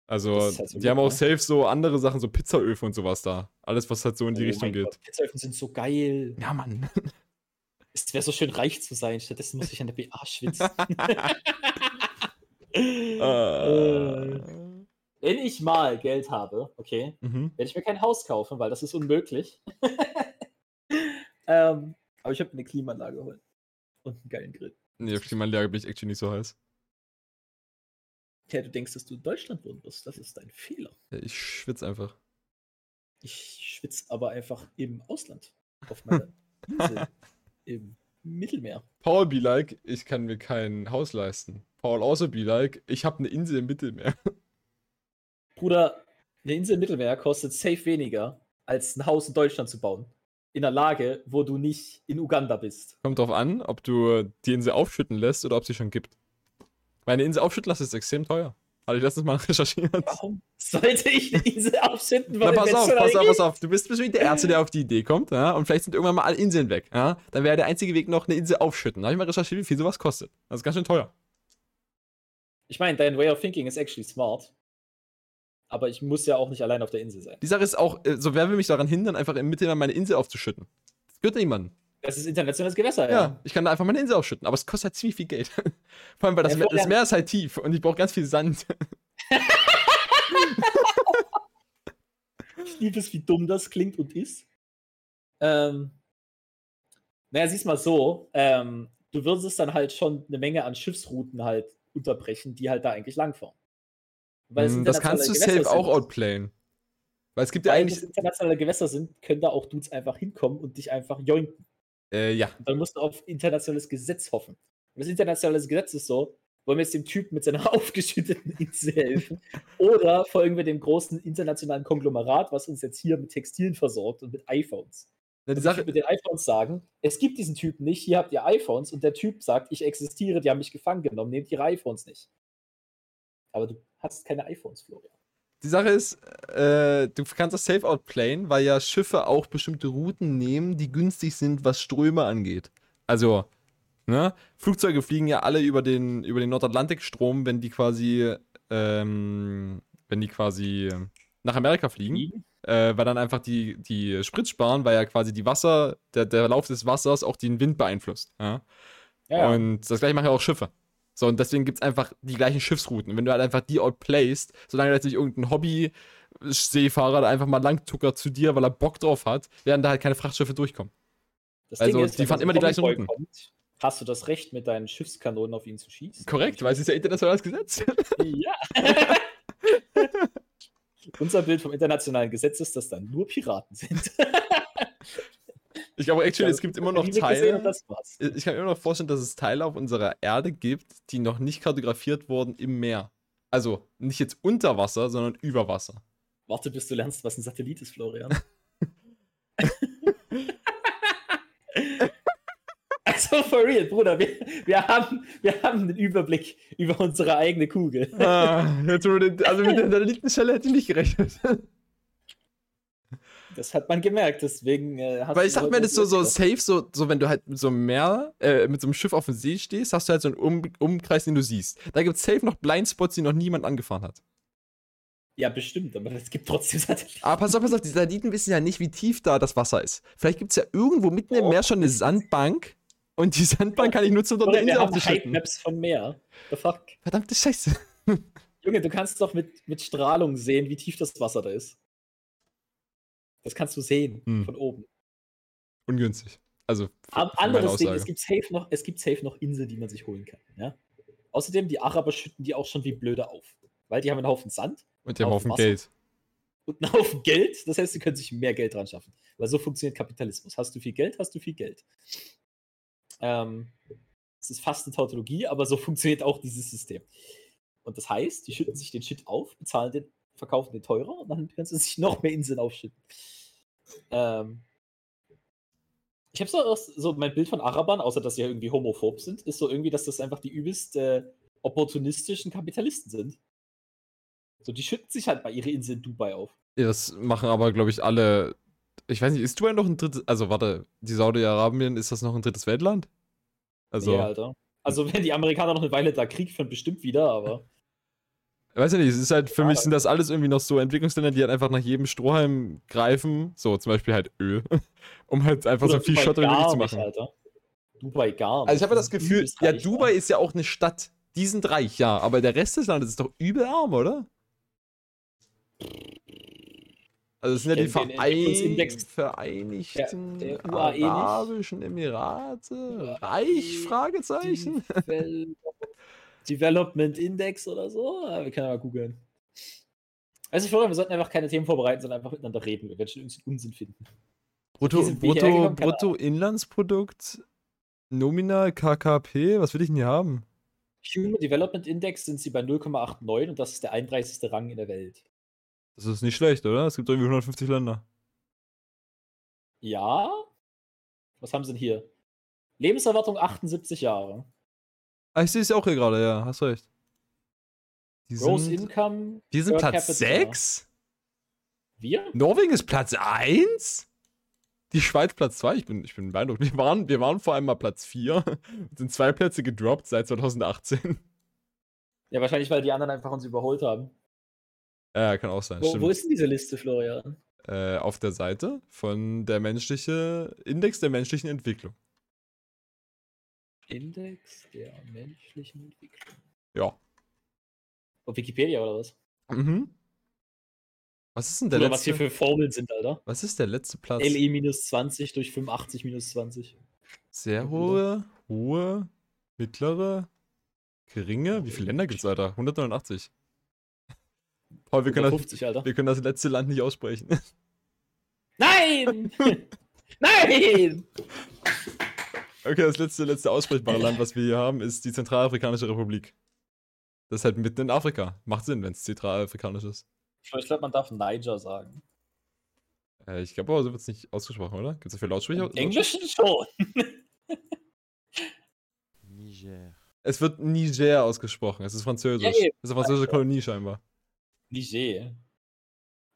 Also, halt so die gut, haben auch ne? safe so andere Sachen, so Pizzaöfen und sowas da. Alles, was halt so in die oh Richtung geht. Gott, Pizzaöfen sind so geil. Ja, Mann. Es wäre so schön, reich zu sein. Stattdessen muss ich an der BA schwitzen. uh. wenn ich mal Geld habe, okay, mhm. werde ich mir kein Haus kaufen, weil das ist unmöglich. ähm, aber ich habe eine Klimaanlage geholt. Und einen geilen Grill. Nee, auf Klimaanlage bin ich actually nicht so heiß. Ja, du denkst, dass du in Deutschland wohnen musst. Das ist dein Fehler. Ja, ich schwitze einfach. Ich schwitze aber einfach im Ausland. Auf meiner Insel. Im Mittelmeer. Paul be like, ich kann mir kein Haus leisten. Paul also be like, ich habe eine Insel im Mittelmeer. Bruder, Eine Insel im Mittelmeer kostet safe weniger, als ein Haus in Deutschland zu bauen. In einer Lage, wo du nicht in Uganda bist. Kommt drauf an, ob du die Insel aufschütten lässt oder ob sie schon gibt. Weil eine Insel aufschütten lassen ist extrem teuer. Hatte ich letztens mal recherchiert. Warum sollte ich eine Insel aufschütten? Na, pass auf, pass auf, pass auf. Du bist bestimmt der Erste, der auf die Idee kommt, ja? Und vielleicht sind irgendwann mal alle Inseln weg, ja? Dann wäre der einzige Weg noch eine Insel aufschütten. Da habe ich mal recherchiert, wie viel sowas kostet. Das ist ganz schön teuer. Ich meine, dein Way of thinking ist actually smart. Aber ich muss ja auch nicht allein auf der Insel sein. Die Sache ist auch, äh, so wer will mich daran hindern, einfach im Mittelmeer meine Insel aufzuschütten? Das gehört niemandem. Das ist internationales Gewässer, Ja. ja. ich kann da einfach meine Insel aufschütten, aber es kostet halt ziemlich viel Geld. Vor allem, weil das, Ja, Meer, das Meer ist halt tief und ich brauche ganz viel Sand. Ich liebe es, wie dumm das klingt und ist. Ähm, naja, siehst mal so, ähm, du würdest dann halt schon eine Menge an Schiffsrouten halt unterbrechen, die halt da eigentlich langfahren. Hm, das kannst du internationale safe auch Gewässer sind. outplayen. Weil es gibt ja Weil eigentlich. das internationale Gewässer sind, können da auch Dudes einfach hinkommen und dich einfach jointen. Äh, ja. Und dann musst du auf internationales Gesetz hoffen. Und das internationale Gesetz ist so, wollen wir jetzt dem Typ mit seiner aufgeschütteten Insel helfen? Oder folgen wir dem großen internationalen Konglomerat, was uns jetzt hier mit Textilien versorgt und mit iPhones? Na, die Sache, mit den iPhones sagen, es gibt diesen Typen nicht, hier habt ihr iPhones und der Typ sagt, ich existiere, die haben mich gefangen genommen, nehmt ihre iPhones nicht. Aber du hast keine iPhones, Florian. die Sache ist, äh, du kannst das safe outplayen, weil ja Schiffe auch bestimmte Routen nehmen, die günstig sind, was Ströme angeht. Also, ne? Flugzeuge fliegen ja alle über den, über den Nordatlantikstrom, wenn die quasi, ähm, wenn die quasi nach Amerika fliegen. Fliegen? äh, weil dann einfach die, die Sprit sparen, weil ja quasi die Wasser, der, der Lauf des Wassers auch den Wind beeinflusst. Ja? Ja, Und das gleiche machen ja auch Schiffe. So, und deswegen gibt es einfach die gleichen Schiffsrouten. Wenn du halt einfach die outplayst, solange jetzt nicht irgendein Hobby-Seefahrer da einfach mal langtuckert zu dir, weil er Bock drauf hat, werden da halt keine Frachtschiffe durchkommen. das also, Ding ist, die fahren immer die gleichen Routen. Kommt, hast du das Recht, mit deinen Schiffskanonen auf ihn zu schießen? Korrekt, weil es ist ja internationales Gesetz. Ja. Unser Bild vom internationalen Gesetz ist, dass dann nur Piraten sind. Ich glaube, actually, es gibt immer noch gesehen Teile. Das war's. Ich kann mir immer noch vorstellen, dass es Teile auf unserer Erde gibt, die noch nicht kartografiert wurden im Meer. Also nicht jetzt unter Wasser, sondern über Wasser. Warte, bis du lernst, was ein Satellit ist, Florian. also, for real, Bruder, wir, wir, haben, wir haben einen Überblick über unsere eigene Kugel. Ah, also mit der Satellitenstelle hätte ich nicht gerechnet. Das hat man gemerkt, deswegen äh, Weil ich sag mir das so, so safe, so, so wenn du halt mit so einem Meer, äh, mit so einem Schiff auf dem See stehst, hast du halt so einen um Umkreis, den du siehst. Da gibt es safe noch Blindspots, die noch niemand angefahren hat. Ja, bestimmt, aber es gibt trotzdem Satelliten. Aber pass auf, pass auf, die Satelliten wissen ja nicht, wie tief da das Wasser ist. Vielleicht gibt es ja irgendwo mitten im Oh. Meer schon eine Sandbank und die Sandbank kann ich nutzen, um dort eine Insel haben aufzuschütten. Maps vom Meer. The fuck? Verdammte Scheiße. Junge, du kannst doch mit, mit Strahlung sehen, wie tief das Wasser da ist. Das kannst du sehen Hm. von oben. Ungünstig. Also, Aber anderes Ding, es gibt, safe noch, es gibt safe noch Inseln, die man sich holen kann. Ja? Außerdem, die Araber schütten die auch schon wie blöde auf. Weil die haben einen Haufen Sand Und die haben auf Haufen Wasser. Geld. und einen Haufen Geld. Das heißt, sie können sich mehr Geld dran schaffen. Weil so funktioniert Kapitalismus. Hast du viel Geld, hast du viel Geld. Ähm, es ist fast eine Tautologie, aber so funktioniert auch dieses System. Und das heißt, die schütten sich den Shit auf, bezahlen den, verkaufen den teurer und dann können sie sich noch mehr Inseln aufschütten. Ähm, ich habe so, so mein Bild von Arabern, außer dass sie ja irgendwie homophob sind, ist so irgendwie, dass das einfach die übelst äh, opportunistischen Kapitalisten sind. So, die schütten sich halt bei ihrer Insel in Dubai auf. Ja, das machen aber, glaube ich, alle. Ich weiß nicht, ist Dubai noch ein drittes. Also, warte, die Saudi-Arabien, ist das noch ein drittes Weltland? Also, Nee, Alter. Also, wenn die Amerikaner noch eine Weile da Krieg führen, bestimmt wieder, aber. weiß ich nicht, es ist halt, für Ja, mich sind das alles irgendwie noch so Entwicklungsländer, die halt einfach nach jedem Strohhalm greifen. So, zum Beispiel halt Öl. um halt einfach so viel Schotter wie möglich zu nicht, machen. Alter. Dubai gar nicht. Also, ich habe das ist Gefühl, ja, Dubai ist ja auch eine Stadt. Die sind reich, ja, aber der Rest des Landes ist doch übel arm, oder? Also es sind ja die Verein. Vereinigten Der- der nicht. Arabischen Emirate. Reich? Fragezeichen. Devel Development Index oder so. Ja, wir können ja mal googeln. Also, ich glaube, wir sollten einfach keine Themen vorbereiten, sondern einfach miteinander reden. Wir werden schon irgendwie Unsinn finden. Brutto, Brutto, Bruttoinlandsprodukt, nominal KKP, was will ich denn hier haben? Human Development Index sind sie bei 0,89 und das ist der 31. Rang in der Welt. Das ist nicht schlecht, oder? Es gibt irgendwie 150 Länder. Ja. Was haben sie denn hier? Lebenserwartung 78 Jahre. Ah, ich sehe es auch hier gerade, ja, hast recht. Die Gross sind, Income. die sind Platz capita. 6? Wir? Norwegen ist Platz 1? Die Schweiz Platz 2? Ich bin, ich bin beeindruckt. Wir waren, wir waren vor allem mal Platz 4 und sind zwei Plätze gedroppt seit 2018. Ja, wahrscheinlich, weil die anderen einfach uns überholt haben. Ja, kann auch sein. Wo, stimmt. wo ist denn diese Liste, Florian? äh, auf der Seite von der menschliche Index der menschlichen Entwicklung. Index der menschlichen Entwicklung. Ja. Auf Wikipedia oder was? Mhm. Was ist denn der Oder was hier letzte? für Formeln sind, Alter. Was ist der letzte Platz? LE minus 20 durch 85 minus 20. Sehr hohe, hohe, mittlere, geringe. Wie viele Länder gibt's, Alter? 189. Paul, wir können, das, 50, Alter. wir können das letzte Land nicht aussprechen. Nein! Nein! Okay, das letzte, letzte aussprechbare Land, was wir hier haben, ist die Zentralafrikanische Republik. Das ist halt mitten in Afrika. Macht Sinn, wenn es zentralafrikanisch ist. Ich glaube, man darf Niger sagen. Äh, ich glaube aber, so wird es nicht ausgesprochen, oder? Gibt es dafür Lautsprecher? Im Englischen schon. Niger. Es wird Niger ausgesprochen. Es ist französisch. Ja, es ist eine französische Kolonie scheinbar. Niger.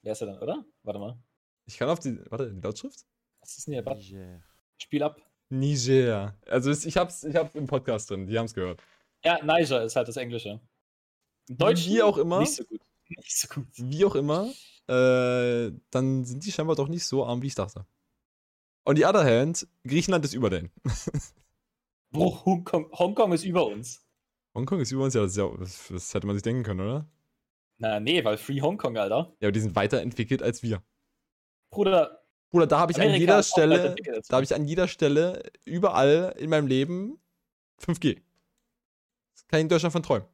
Wer ist er dann, oder? Warte mal. Ich kann auf die. Warte, die Lautschrift? Was ist denn hier? Warte, Niger. Spiel ab. Niger. Also es, ich hab's, ich hab's im Podcast drin, die haben's gehört. Ja, Niger ist halt das Englische. Im Deutschen Wie auch immer. Nicht so gut. Nicht so gut. Wie auch immer, äh, dann sind die scheinbar doch nicht so arm, wie ich dachte. On the other hand, Griechenland ist über denen. Bro, Hongkong, Hongkong ist über uns. Hongkong ist über uns, ja das, ist ja, das, das hätte man sich denken können, oder? Na, nee, weil Free Hongkong, Alter. Ja, aber die sind weiterentwickelt als wir. Bruder, Bruder, da habe ich an Amerika jeder ist auch Stelle, da habe ich an jeder Stelle, überall in meinem Leben 5G. Das kann ich in Deutschland von träumen.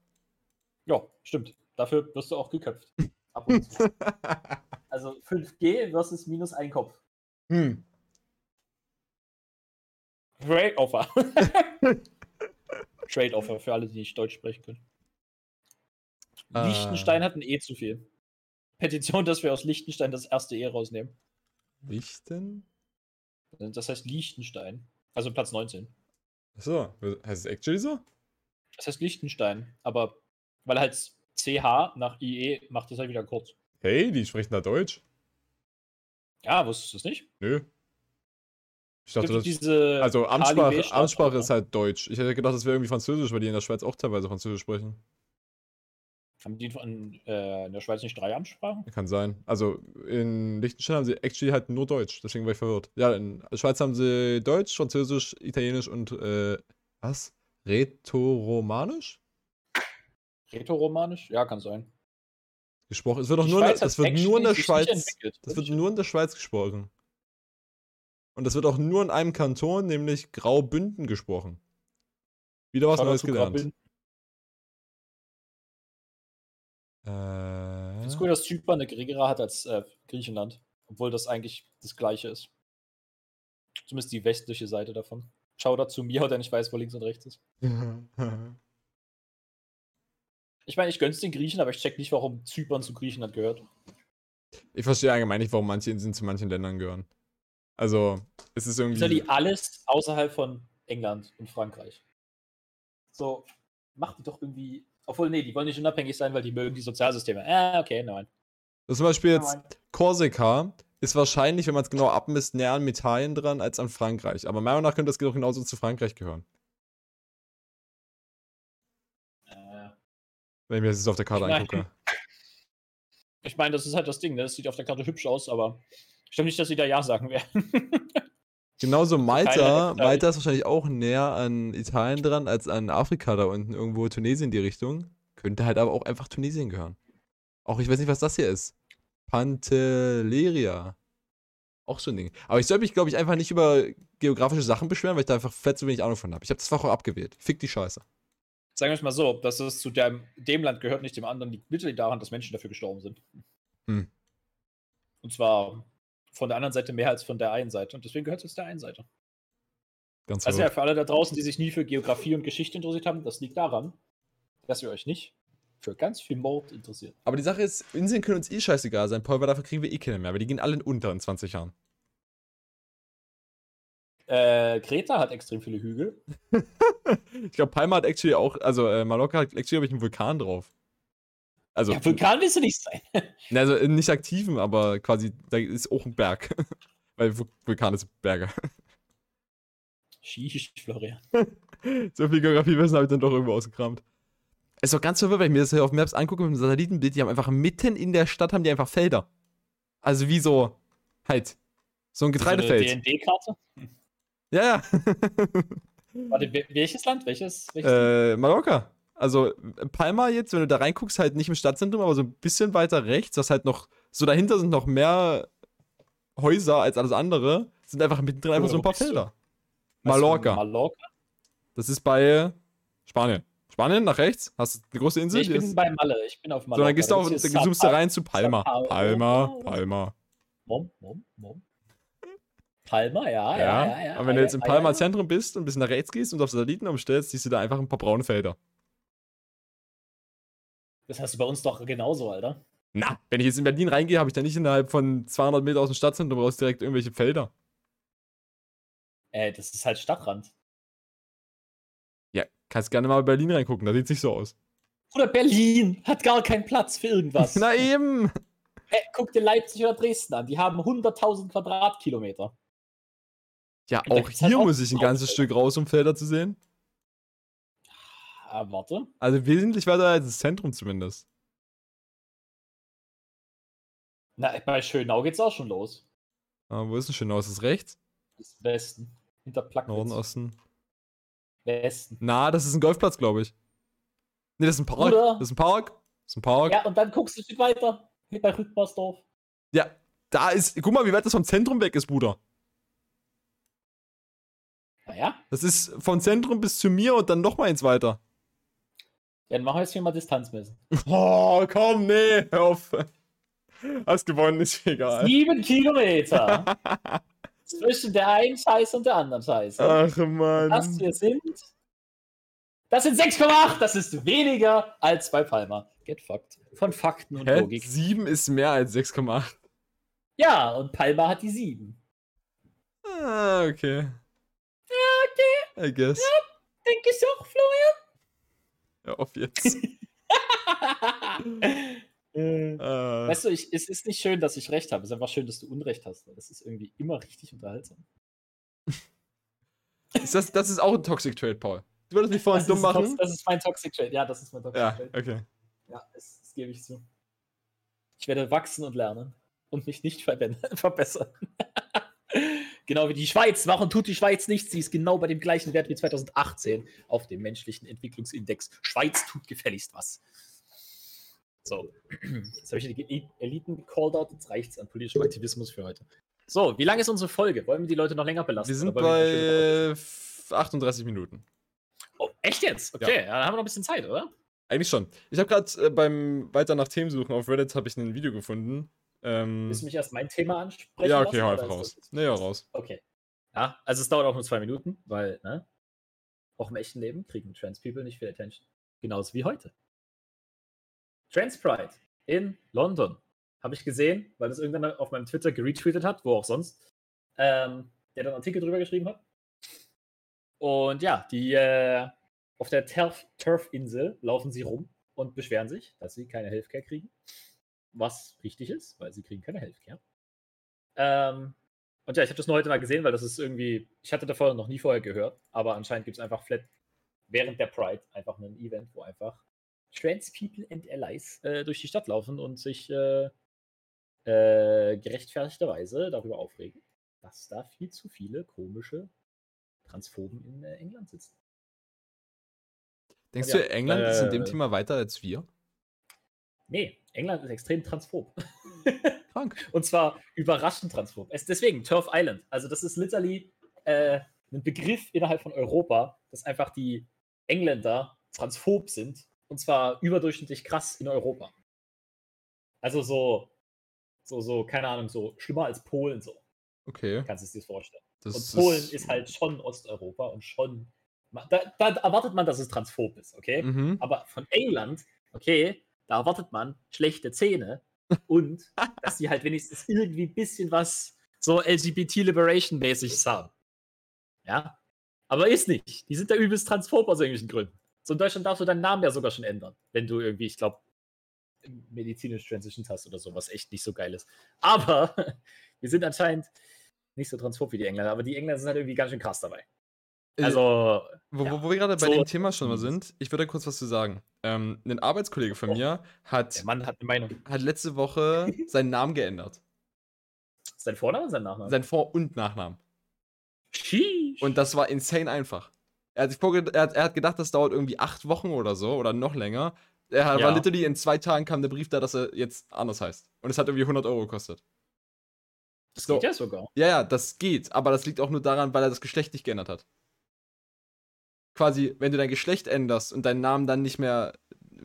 Ja, stimmt. Dafür wirst du auch geköpft. Ab und zu. also 5G versus minus ein Kopf. hm. Trade Offer. Trade Offer für alle, die nicht Deutsch sprechen können. Äh. Liechtenstein hat ein E zu viel. Petition, dass wir aus Liechtenstein das erste E rausnehmen. Lichten? Das heißt Liechtenstein. Also Platz 19. Achso, heißt es actually so? Das heißt Liechtenstein. Aber weil halt CH nach IE macht das halt wieder kurz. Hey, die sprechen da Deutsch? Ja, wusstest du es nicht? Nö. Ich dachte, das, diese also Amtssprache, Amtssprache ist halt Deutsch. Ich hätte gedacht, das wäre irgendwie Französisch, weil die in der Schweiz auch teilweise Französisch sprechen. Haben die in, äh, in der Schweiz nicht drei Amtssprachen? Kann sein. Also in Liechtenstein haben sie actually halt nur Deutsch, deswegen war ich verwirrt. Ja, in der Schweiz haben sie Deutsch, Französisch, Italienisch und äh, was? Rätoromanisch? Rätoromanisch? Ja, kann sein. Gesprochen. Es wird doch nur, in wird nur in der Schweiz. Das wird nur in der Schweiz gesprochen. Und das wird auch nur in einem Kanton, nämlich Graubünden, gesprochen. Wieder was Neues gelernt. Äh, Es ist cool, dass Zypern eine geringere hat als äh, Griechenland. Obwohl das eigentlich das gleiche ist. Zumindest die westliche Seite davon. Schau dazu mir, der nicht weiß, wo links und rechts ist. Ich meine, ich gönn's den Griechen, aber ich check nicht, warum Zypern zu Griechenland gehört. ich verstehe allgemein nicht, warum manche Inseln zu manchen Ländern gehören. Also, es ist irgendwie. Italy alles außerhalb von England und Frankreich. So, macht die doch irgendwie. Obwohl, nee, die wollen nicht unabhängig sein, weil die mögen die Sozialsysteme. Ah, okay, nein. Das zum Beispiel jetzt Nein. Korsika ist wahrscheinlich, wenn man es genau abmisst, näher an Italien dran als an Frankreich. Aber meiner Meinung nach könnte das doch genauso zu Frankreich gehören. Äh, Wenn ich mir das jetzt auf der Karte Ich mein- angucke. ich meine, das ist halt das Ding, ne? Das sieht auf der Karte hübsch aus, aber ich glaube nicht, dass sie da Ja sagen werden. Genauso Malta. Malta ist wahrscheinlich auch näher an Italien dran als an Afrika da unten, irgendwo Tunesien in die Richtung. Könnte halt aber auch einfach Tunesien gehören. Auch ich weiß nicht, was das hier ist. Pantelleria. Auch so ein Ding. Aber ich soll mich, glaube ich, einfach nicht über geografische Sachen beschweren, weil ich da einfach fett zu wenig Ahnung von habe. Ich habe das Fach auch abgewählt. Fick die Scheiße. Sagen wir es mal so, dass es zu dem, dem Land gehört, nicht dem anderen, liegt literally daran, dass Menschen dafür gestorben sind. Hm. Und zwar von der anderen Seite mehr als von der einen Seite. Und deswegen gehört es der einen Seite. Ganz Also ja, für alle da draußen, die sich nie für Geografie und Geschichte interessiert haben, das liegt daran, dass ihr euch nicht für ganz viel Mord interessiert. Aber die Sache ist, Inseln können uns eh scheißegal sein, Paul, weil dafür kriegen wir eh keine mehr, weil die gehen alle in unter in 20 Jahren. Äh, Kreta hat extrem viele Hügel. ich glaube, Palma hat actually auch, also äh, Mallorca hat actually, glaube ich, einen Vulkan drauf. Also, ja, Vulkan willst du nicht sein. also nicht aktiven, aber quasi, da ist auch ein Berg. weil Vulkan ist Berge. Sheesh, Florian. so viel Geografiewissen habe ich dann doch irgendwo ausgekramt. Es ist doch ganz verwirrend, wenn ich mir das hier auf Maps angucke mit dem Satellitenbild, die haben einfach mitten in der Stadt haben die einfach Felder. Also wie so, halt, so ein Getreidefeld. So eine DND-Karte? Ja, ja. Warte, welches Land? Welches? welches äh, Mallorca. Also Palma jetzt, wenn du da reinguckst, halt nicht im Stadtzentrum, aber so ein bisschen weiter rechts, das halt noch, so dahinter sind noch mehr Häuser als alles andere, sind einfach mittendrin einfach so ein paar Felder. Mallorca. Mallorca? Das ist bei Spanien. Spanien nach rechts? Hast du eine große Insel? Nee, ich bin ist... bei Malle. Ich bin auf Mallorca. So, dann gehst du auf, dann zoomst du rein zu Palma. Palma, Palma. Mom, Mom, Mom. Palma, ja, ja, ja. ja, ja und wenn du jetzt im Palma Zentrum bist und ein bisschen nach rechts gehst und auf Satelliten umstellst, siehst du da einfach ein paar braune Felder. Das hast du bei uns doch genauso, Alter. Na, wenn ich jetzt in Berlin reingehe, habe ich da nicht innerhalb von 200 Meter aus dem Stadtzentrum raus direkt irgendwelche Felder. Äh, das ist halt Stadtrand. Ja, kannst gerne mal bei Berlin reingucken, da sieht es nicht so aus. Oder Berlin hat gar keinen Platz für irgendwas. Na eben. Hey, guck dir Leipzig oder Dresden an, die haben 100.000 Quadratkilometer. Ja, auch hier halt muss ich ein ganzes Stück raus, um Felder zu sehen. Ah, warte. Also wesentlich weiter als das Zentrum zumindest. Na, bei Schönau geht's auch schon los. Ah, wo ist denn Schönau? Ist das rechts? Das ist Westen. Hinter Plagwitz. Norden, Osten. Westen. Na, das ist ein Golfplatz, glaube ich. Nee, das ist ein Park. Oder? Das ist ein Park. Das ist ein Park. Ja, und dann guckst du ein Stück weiter. Bei Rüttmersdorf. Ja, da ist. Guck mal, wie weit das vom Zentrum weg ist, Bruder. Naja. Das ist vom Zentrum bis zu mir und dann nochmal eins weiter. Dann machen wir jetzt hier mal Distanz messen. Oh, komm, nee, hör auf. Hast gewonnen, ist egal. Sieben Kilometer. zwischen der einen Scheiße und der anderen Scheiße. Ach, Mann. Das hier sind. Das sind 6,8. Das ist weniger als bei Palma. Get fucked. Von Fakten und Hä? Logik. 7 ist mehr als 6,8. Ja, und Palma hat die 7. Ah, okay. Ja, okay. I guess. Ja, denke ich auch, Florian. Ja, auf jetzt. äh, weißt du, ich, es ist nicht schön, dass ich recht habe. Es ist einfach schön, dass du Unrecht hast. Das ist irgendwie immer richtig unterhaltsam. ist das, das ist auch ein Toxic Trade, Paul. Du würdest mich vorhin dumm machen. Das ist mein Toxic Trade. Ja, das ist mein Toxic ja, Trade. Okay. Ja, das, das gebe ich zu. Ich werde wachsen und lernen und mich nicht verbessern. Genau wie die Schweiz. Warum tut die Schweiz nichts? Sie ist genau bei dem gleichen Wert wie 2018 auf dem menschlichen Entwicklungsindex. Schweiz tut gefälligst was. So, jetzt habe ich die Eliten gecalled out, jetzt reicht es an politischem Aktivismus für heute. So, wie lange ist unsere Folge? Wollen wir die Leute noch länger belasten? Wir sind bei 38 Minuten. Oh, echt jetzt? Okay, ja, dann haben wir noch ein bisschen Zeit, oder? Eigentlich schon. Ich habe gerade äh, beim weiter nach Themen suchen auf Reddit habe ich ein Video gefunden. Ähm, Willst du mich erst mein Thema ansprechen? Ja, okay, hau einfach raus. Nee, ja, raus. Okay. Ja, also es dauert auch nur zwei Minuten, weil, ne? Auch im echten Leben kriegen Trans People nicht viel Attention. Genauso wie heute. Trans Pride in London. Habe ich gesehen, weil das irgendeiner auf meinem Twitter geretweetet hat, wo auch sonst, ähm, der dann einen Artikel drüber geschrieben hat. Und ja, die äh, auf der Turf-Insel laufen sie rum und beschweren sich, dass sie keine Healthcare kriegen. Was richtig ist, weil sie kriegen keine Healthcare. Ähm, und ja, ich habe das nur heute mal gesehen, weil das ist irgendwie, ich hatte davor noch nie vorher gehört, aber anscheinend gibt es einfach flat während der Pride einfach ein Event, wo einfach Trans People and Allies äh, durch die Stadt laufen und sich äh, äh, gerechtfertigterweise darüber aufregen, dass da viel zu viele komische Transphoben in äh, England sitzen. Denkst ja, du, England ist in dem äh, Thema weiter als wir? Nee, England ist extrem transphob. Krank. und zwar überraschend transphob. Es, deswegen, Turf Island. Also, das ist literally äh, ein Begriff innerhalb von Europa, dass einfach die Engländer transphob sind und zwar überdurchschnittlich krass in Europa. Also so, so, so, keine Ahnung, so schlimmer als Polen so. Okay. Kannst du es dir vorstellen. Das und Polen ist, ist, halt schon Osteuropa und schon. Da, da, erwartet man, dass es transphob ist, okay? Mhm. Aber von England okay, da erwartet man schlechte Zähne und dass die halt wenigstens irgendwie ein bisschen was so LGBT-Liberation-mäßig haben. Ja, aber ist nicht. Die sind da übelst transphob aus irgendwelchen Gründen. So in Deutschland darfst du deinen Namen ja sogar schon ändern, wenn du irgendwie, ich glaube, medizinisch Transitions hast oder so, was echt nicht so geil ist. Aber wir sind anscheinend nicht so transphob wie die Engländer, aber die Engländer sind halt irgendwie ganz schön krass dabei. Äh, Also, Wo, ja, wo, wir gerade bei so- dem Thema schon mal sind, ich würde kurz was zu sagen. Ähm, ein Arbeitskollege von Oh. mir hat, der Mann hat eine Meinung. hat letzte Woche seinen Namen geändert. Sein Vorname und sein Nachname? Sein Vor- und Nachnamen. Sheesh. Und das war insane einfach. Er hat, er, hat, er hat gedacht, das dauert irgendwie acht Wochen oder so oder noch länger. Er hat- war Ja. literally in zwei Tagen kam der Brief da, dass er jetzt anders heißt. Und es hat irgendwie 100 Euro gekostet. das so. geht ja sogar. Ja, ja, das geht, aber das liegt auch nur daran, weil er das Geschlecht nicht geändert hat. Quasi, wenn du dein Geschlecht änderst und dein Name dann nicht mehr äh,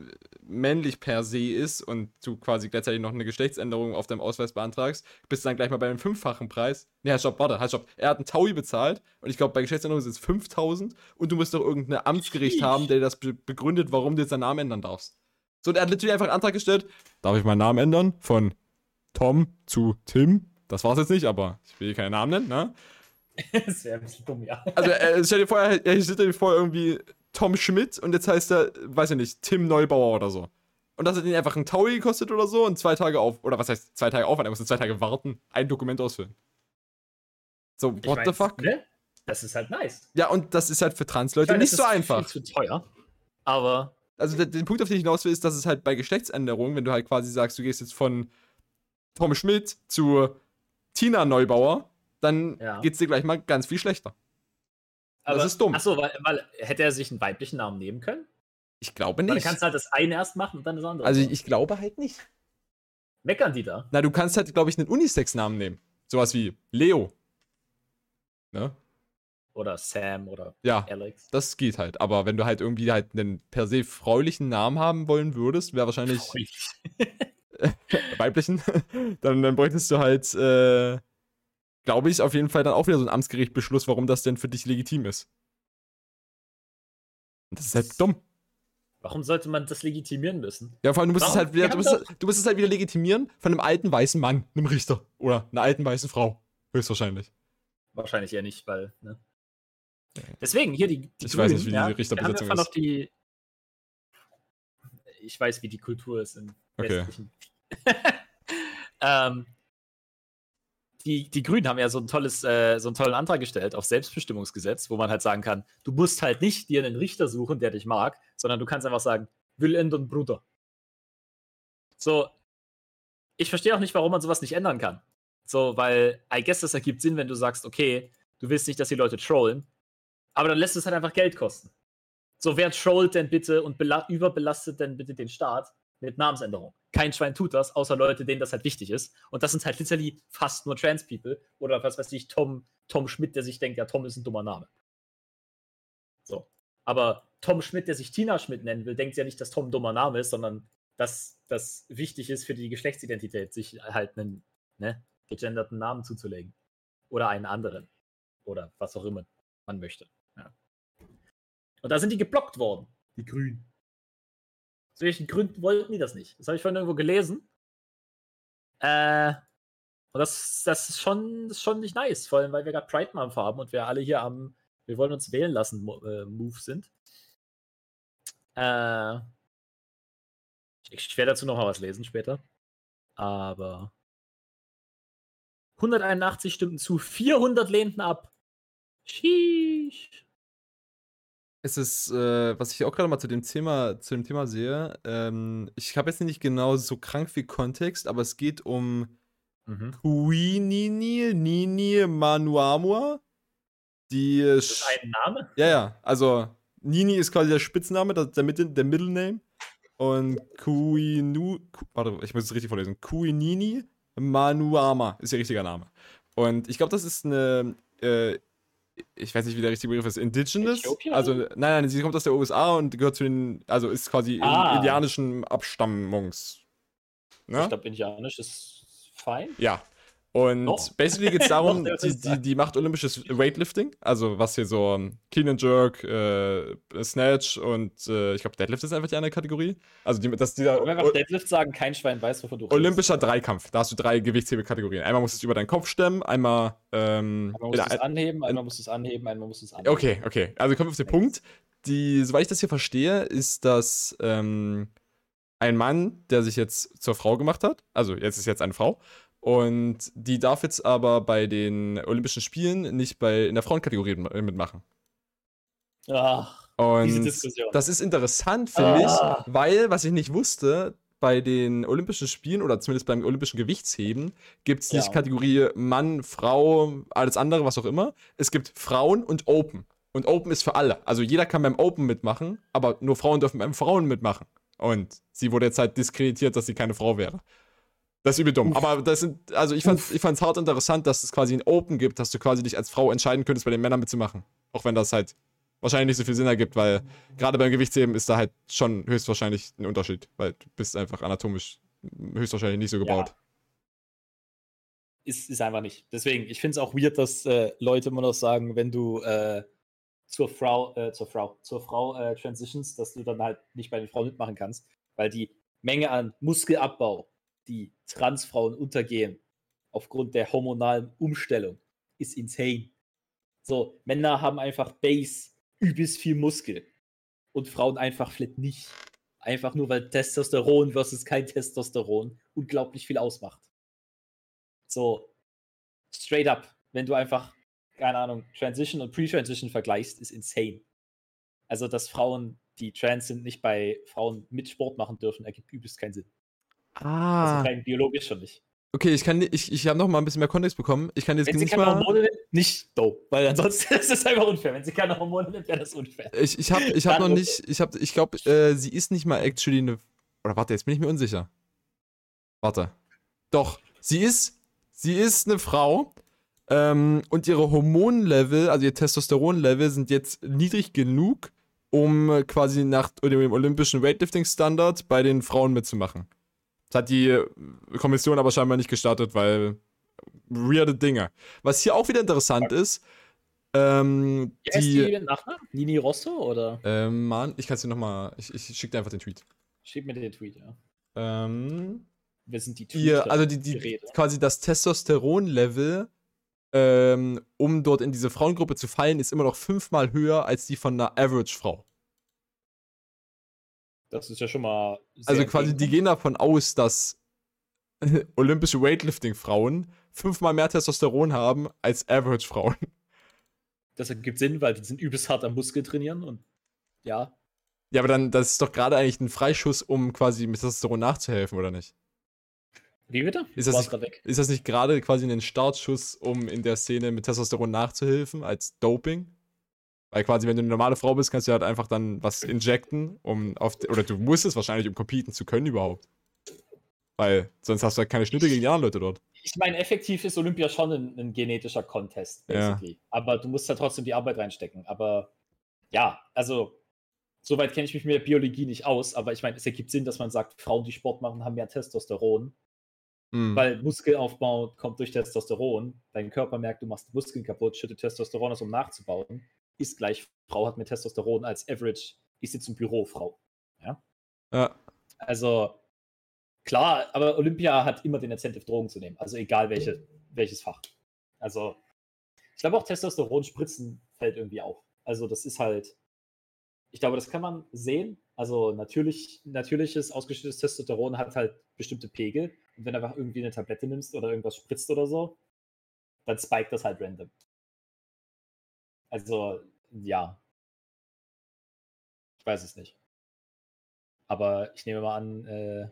männlich per se ist und du quasi gleichzeitig noch eine Geschlechtsänderung auf deinem Ausweis beantragst, bist du dann gleich mal bei einem fünffachen Preis. Ne, halt, stopp, warte, halt, stopp. Er hat einen Taui bezahlt und ich glaube, bei Geschlechtsänderung sind es 5000 und du musst doch irgendein Amtsgericht Sheesh. haben, der das be begründet, warum du jetzt deinen Namen ändern darfst. So, und er hat literally einfach einen Antrag gestellt, darf ich meinen Namen ändern? Von Tom zu Tim? Das war's jetzt nicht, aber ich will hier keinen Namen nennen, ne? das wäre ein bisschen dumm, ja. Also, äh, stell dir vor, er, steht dir vor irgendwie Tom Schmidt und jetzt heißt er, weiß ich nicht, Tim Neubauer oder so. Und das hat ihn einfach einen Taui gekostet oder so und zwei Tage auf, oder was heißt zwei Tage Aufwand, er musste zwei Tage warten, ein Dokument ausfüllen. So, Ich what the fuck? Ne? Das ist halt nice. Ja, und das ist halt für Trans-Leute nicht das so ist einfach. Viel zu teuer. Aber Also, der, den Punkt, auf den ich hinaus will, ist, dass es halt bei Geschlechtsänderungen, wenn du halt quasi sagst, du gehst jetzt von Tom Schmidt zu Tina Neubauer, dann Ja. geht's dir gleich mal ganz viel schlechter. aber, ist dumm. Achso, weil, weil hätte er sich einen weiblichen Namen nehmen können? Ich glaube Weil dann nicht. kannst du halt das eine erst machen und dann das andere. Also, ich, ich glaube halt nicht. Meckern die da? Na, du kannst halt, glaube ich, einen Unisex-Namen nehmen. Sowas wie Leo. Ne? Oder Sam oder Ja, Alex. das geht halt. Aber wenn du halt irgendwie halt einen per se fraulichen Namen haben wollen würdest, wäre wahrscheinlich weiblichen, dann, dann bräuchtest du halt, äh, glaube ich, auf jeden Fall dann auch wieder so einen Amtsgerichtbeschluss, warum das denn für dich legitim ist. Und das ist halt dumm. Warum sollte man das legitimieren müssen? Ja, vor allem, du musst, es halt wieder, du, musst, du musst es halt wieder legitimieren von einem alten weißen Mann, einem Richter. Oder einer alten weißen Frau. Höchstwahrscheinlich. Wahrscheinlich eher nicht, weil, ne? Deswegen, hier die, die Ich weiß nicht, wie die ja, Richterbesetzung wir haben ja ist. die Ich weiß, wie die Kultur ist im Okay. westlichen. ähm, die, die Grünen haben ja so ein tolles, äh, so einen tollen Antrag gestellt auf Selbstbestimmungsgesetz, wo man halt sagen kann, du musst halt nicht dir einen Richter suchen, der dich mag, sondern du kannst einfach sagen, Willen und Bruder. So, ich verstehe auch nicht, warum man sowas nicht ändern kann. So, weil, I guess, das ergibt Sinn, wenn du sagst, okay, du willst nicht, dass die Leute trollen, aber dann lässt es halt einfach Geld kosten. So, wer trollt denn bitte und bela- überbelastet denn bitte den Staat mit Namensänderung? Kein Schwein tut das, außer Leute, denen das halt wichtig ist. Und das sind halt literally fast nur Trans-People oder was weiß ich, Tom, Tom Schmidt, der sich denkt, ja, Tom ist ein dummer Name. So. Aber Tom Schmidt, der sich Tina Schmidt nennen will, denkt ja nicht, dass Tom ein dummer Name ist, sondern dass das wichtig ist für die Geschlechtsidentität, sich halt einen ne, gegenderten Namen zuzulegen. Oder einen anderen. Oder was auch immer man möchte. Ja. Und da sind die geblockt worden, die Grünen. Aus welchen Gründen wollten die das nicht? Das habe ich vorhin irgendwo gelesen. Äh, und das, das, ist schon, das ist schon nicht nice, vor allem, weil wir gerade Pride Month haben und wir alle hier am Wir wollen uns wählen lassen äh, Move sind. Äh, ich, ich werde dazu noch mal was lesen später. Aber 181 stimmten zu, 400 lehnten ab. Sheesh. Es ist, äh, was ich auch gerade mal zu dem Thema, zu dem Thema sehe, ähm, ich habe jetzt nicht genau so krank viel Kontext, aber es geht um Mhm. Kuinini Nini Manuamua. Die äh, Das ist ein Name? Ja, ja, also Nini ist quasi der Spitzname, der, Middle, der Middle Name. Und Kuinu, Ku, warte, ich muss es richtig vorlesen. Kuinini Manuama ist ihr richtiger Name. Und ich glaube, das ist eine, äh, ich weiß nicht, wie der richtige Begriff ist, Indigenous. Äthiopien? Also, nein, nein, sie kommt aus der USA und gehört zu den, also ist quasi Ah. in, indianischen Abstammungs. Ich Ne? glaube, Indianisch ist fein. Ja. Und Noch? basically geht es darum, die, die, die macht olympisches Weightlifting, also was hier so um, Clean and Jerk, äh, Snatch und äh, ich glaube Deadlift ist einfach die eine Kategorie. Also die, das, dieser Wenn wir einfach Deadlift sagen, kein Schwein weiß, wovon du redest. olympischer Dreikampf. Da hast du drei Gewichtshebekategorien. Einmal musst du es über deinen Kopf stemmen, einmal ähm, Einmal musst du es anheben, einmal musst du es anheben, einmal musst du es anheben. Okay, okay. Also kommen wir auf den Punkt. Die, soweit ich das hier verstehe, ist das ähm, ein Mann, der sich jetzt zur Frau gemacht hat. Also jetzt ist jetzt eine Frau. Und die darf jetzt aber bei den Olympischen Spielen nicht bei in der Frauenkategorie m- mitmachen. Ach, Und diese Diskussion. das ist interessant, finde Ah. ich, weil, was ich nicht wusste, bei den Olympischen Spielen oder zumindest beim Olympischen Gewichtsheben gibt es nicht Ja. Kategorie Mann, Frau, alles andere, was auch immer. Es gibt Frauen und Open. Und Open ist für alle. Also jeder kann beim Open mitmachen, aber nur Frauen dürfen beim Frauen mitmachen. Und sie wurde jetzt halt diskreditiert, dass sie keine Frau wäre. Das ist übel dumm. Uff. Aber das sind, also ich fand ich fand's hart interessant, dass es quasi ein Open gibt, dass du quasi dich als Frau entscheiden könntest, bei den Männern mitzumachen. Auch wenn das halt wahrscheinlich nicht so viel Sinn ergibt, weil gerade beim Gewichtsheben ist da halt schon höchstwahrscheinlich ein Unterschied, weil du bist einfach anatomisch höchstwahrscheinlich nicht so gebaut. ist, ist einfach nicht. Deswegen, ich finde es auch weird, dass äh, Leute immer noch sagen, wenn du äh, zur Frau, äh, zur Frau, zur Frau äh, transitions, dass du dann halt nicht bei den Frauen mitmachen kannst, weil die Menge an Muskelabbau, die Transfrauen untergehen, aufgrund der hormonalen Umstellung, ist insane. So, Männer haben einfach Base, übelst viel Muskel und Frauen einfach vielleicht nicht. Einfach nur, weil Testosteron versus kein Testosteron unglaublich viel ausmacht. So, straight up, wenn du einfach, keine Ahnung, Transition und Pre-Transition vergleichst, ist insane. Also, dass Frauen, die trans sind, nicht bei Frauen mit Sport machen dürfen, ergibt übelst keinen Sinn. Ah. Also rein biologisch schon nicht. Okay, ich kann ich, ich habe noch mal ein bisschen mehr Kontext bekommen. Ich kann jetzt Wenn sie nicht keine mal Hormone nimmt, nicht dope, weil ansonsten ist es einfach unfair. Wenn sie keine Hormone nimmt, wäre das unfair. ich ich habe ich Dann noch nicht ich habe ich glaube äh, sie ist nicht mal actually eine oder warte, jetzt bin ich mir unsicher. Warte. Doch, sie ist sie ist eine Frau ähm, und ihre Hormonlevel, also ihr Testosteronlevel sind jetzt niedrig genug, um quasi nach dem olympischen Weightlifting Standard bei den Frauen mitzumachen. Das hat die Kommission aber scheinbar nicht gestartet, weil weirde Dinge. Was hier auch wieder interessant ist, ähm, heißt die, die Nachnamen? Nini Rosso oder? ähm, Mann, ich kann es dir nochmal, ich, ich schicke dir einfach den Tweet. Schieb mir den Tweet, ja. Ähm, Wir sind die ihr, also die, die quasi das Testosteronlevel, ähm, um dort in diese Frauengruppe zu fallen, ist immer noch fünfmal höher als die von einer Average-Frau. Das ist ja schon mal. Also quasi, die gehen davon aus, dass olympische Weightlifting-Frauen fünfmal mehr Testosteron haben als Average-Frauen. Das ergibt Sinn, weil die sind übelst hart am Muskel trainieren und ja. Ja, aber dann, das ist doch gerade eigentlich ein Freischuss, um quasi mit Testosteron nachzuhelfen, oder nicht? Wie bitte? Ist das nicht-. Ist das nicht gerade quasi ein Startschuss, um in der Szene mit Testosteron nachzuhelfen, als Doping? Weil quasi, wenn du eine normale Frau bist, kannst du halt einfach dann was injecten, um auf. Oder du musst es wahrscheinlich, um competen zu können überhaupt. Weil sonst hast du halt keine Schnitte gegen die anderen Leute dort. Ich meine, effektiv ist Olympia schon ein, ein genetischer Contest, Ja. basically. Aber du musst da trotzdem die Arbeit reinstecken. Aber ja, also, soweit kenne ich mich mit der Biologie nicht aus, aber ich meine, es ergibt Sinn, dass man sagt, Frauen, die Sport machen, haben mehr Testosteron, Mhm. weil Muskelaufbau kommt durch Testosteron. Dein Körper merkt, du machst Muskeln kaputt, schüttet Testosteron aus, um nachzubauen. Ist gleich, Frau hat mehr Testosteron als Average, ist jetzt ein Bürofrau. ja. Also, klar, aber Olympia hat immer den Incentive, Drogen zu nehmen. Also egal welche, welches Fach. Also, ich glaube auch Testosteron spritzen fällt irgendwie auf. Also, das ist halt, ich glaube, das kann man sehen. Also, natürlich, natürliches, ausgeschüttetes Testosteron hat halt bestimmte Pegel. Und wenn du einfach irgendwie eine Tablette nimmst oder irgendwas spritzt oder so, dann spiked das halt random. Also, ja. Ich weiß es nicht. Aber ich nehme mal an, äh,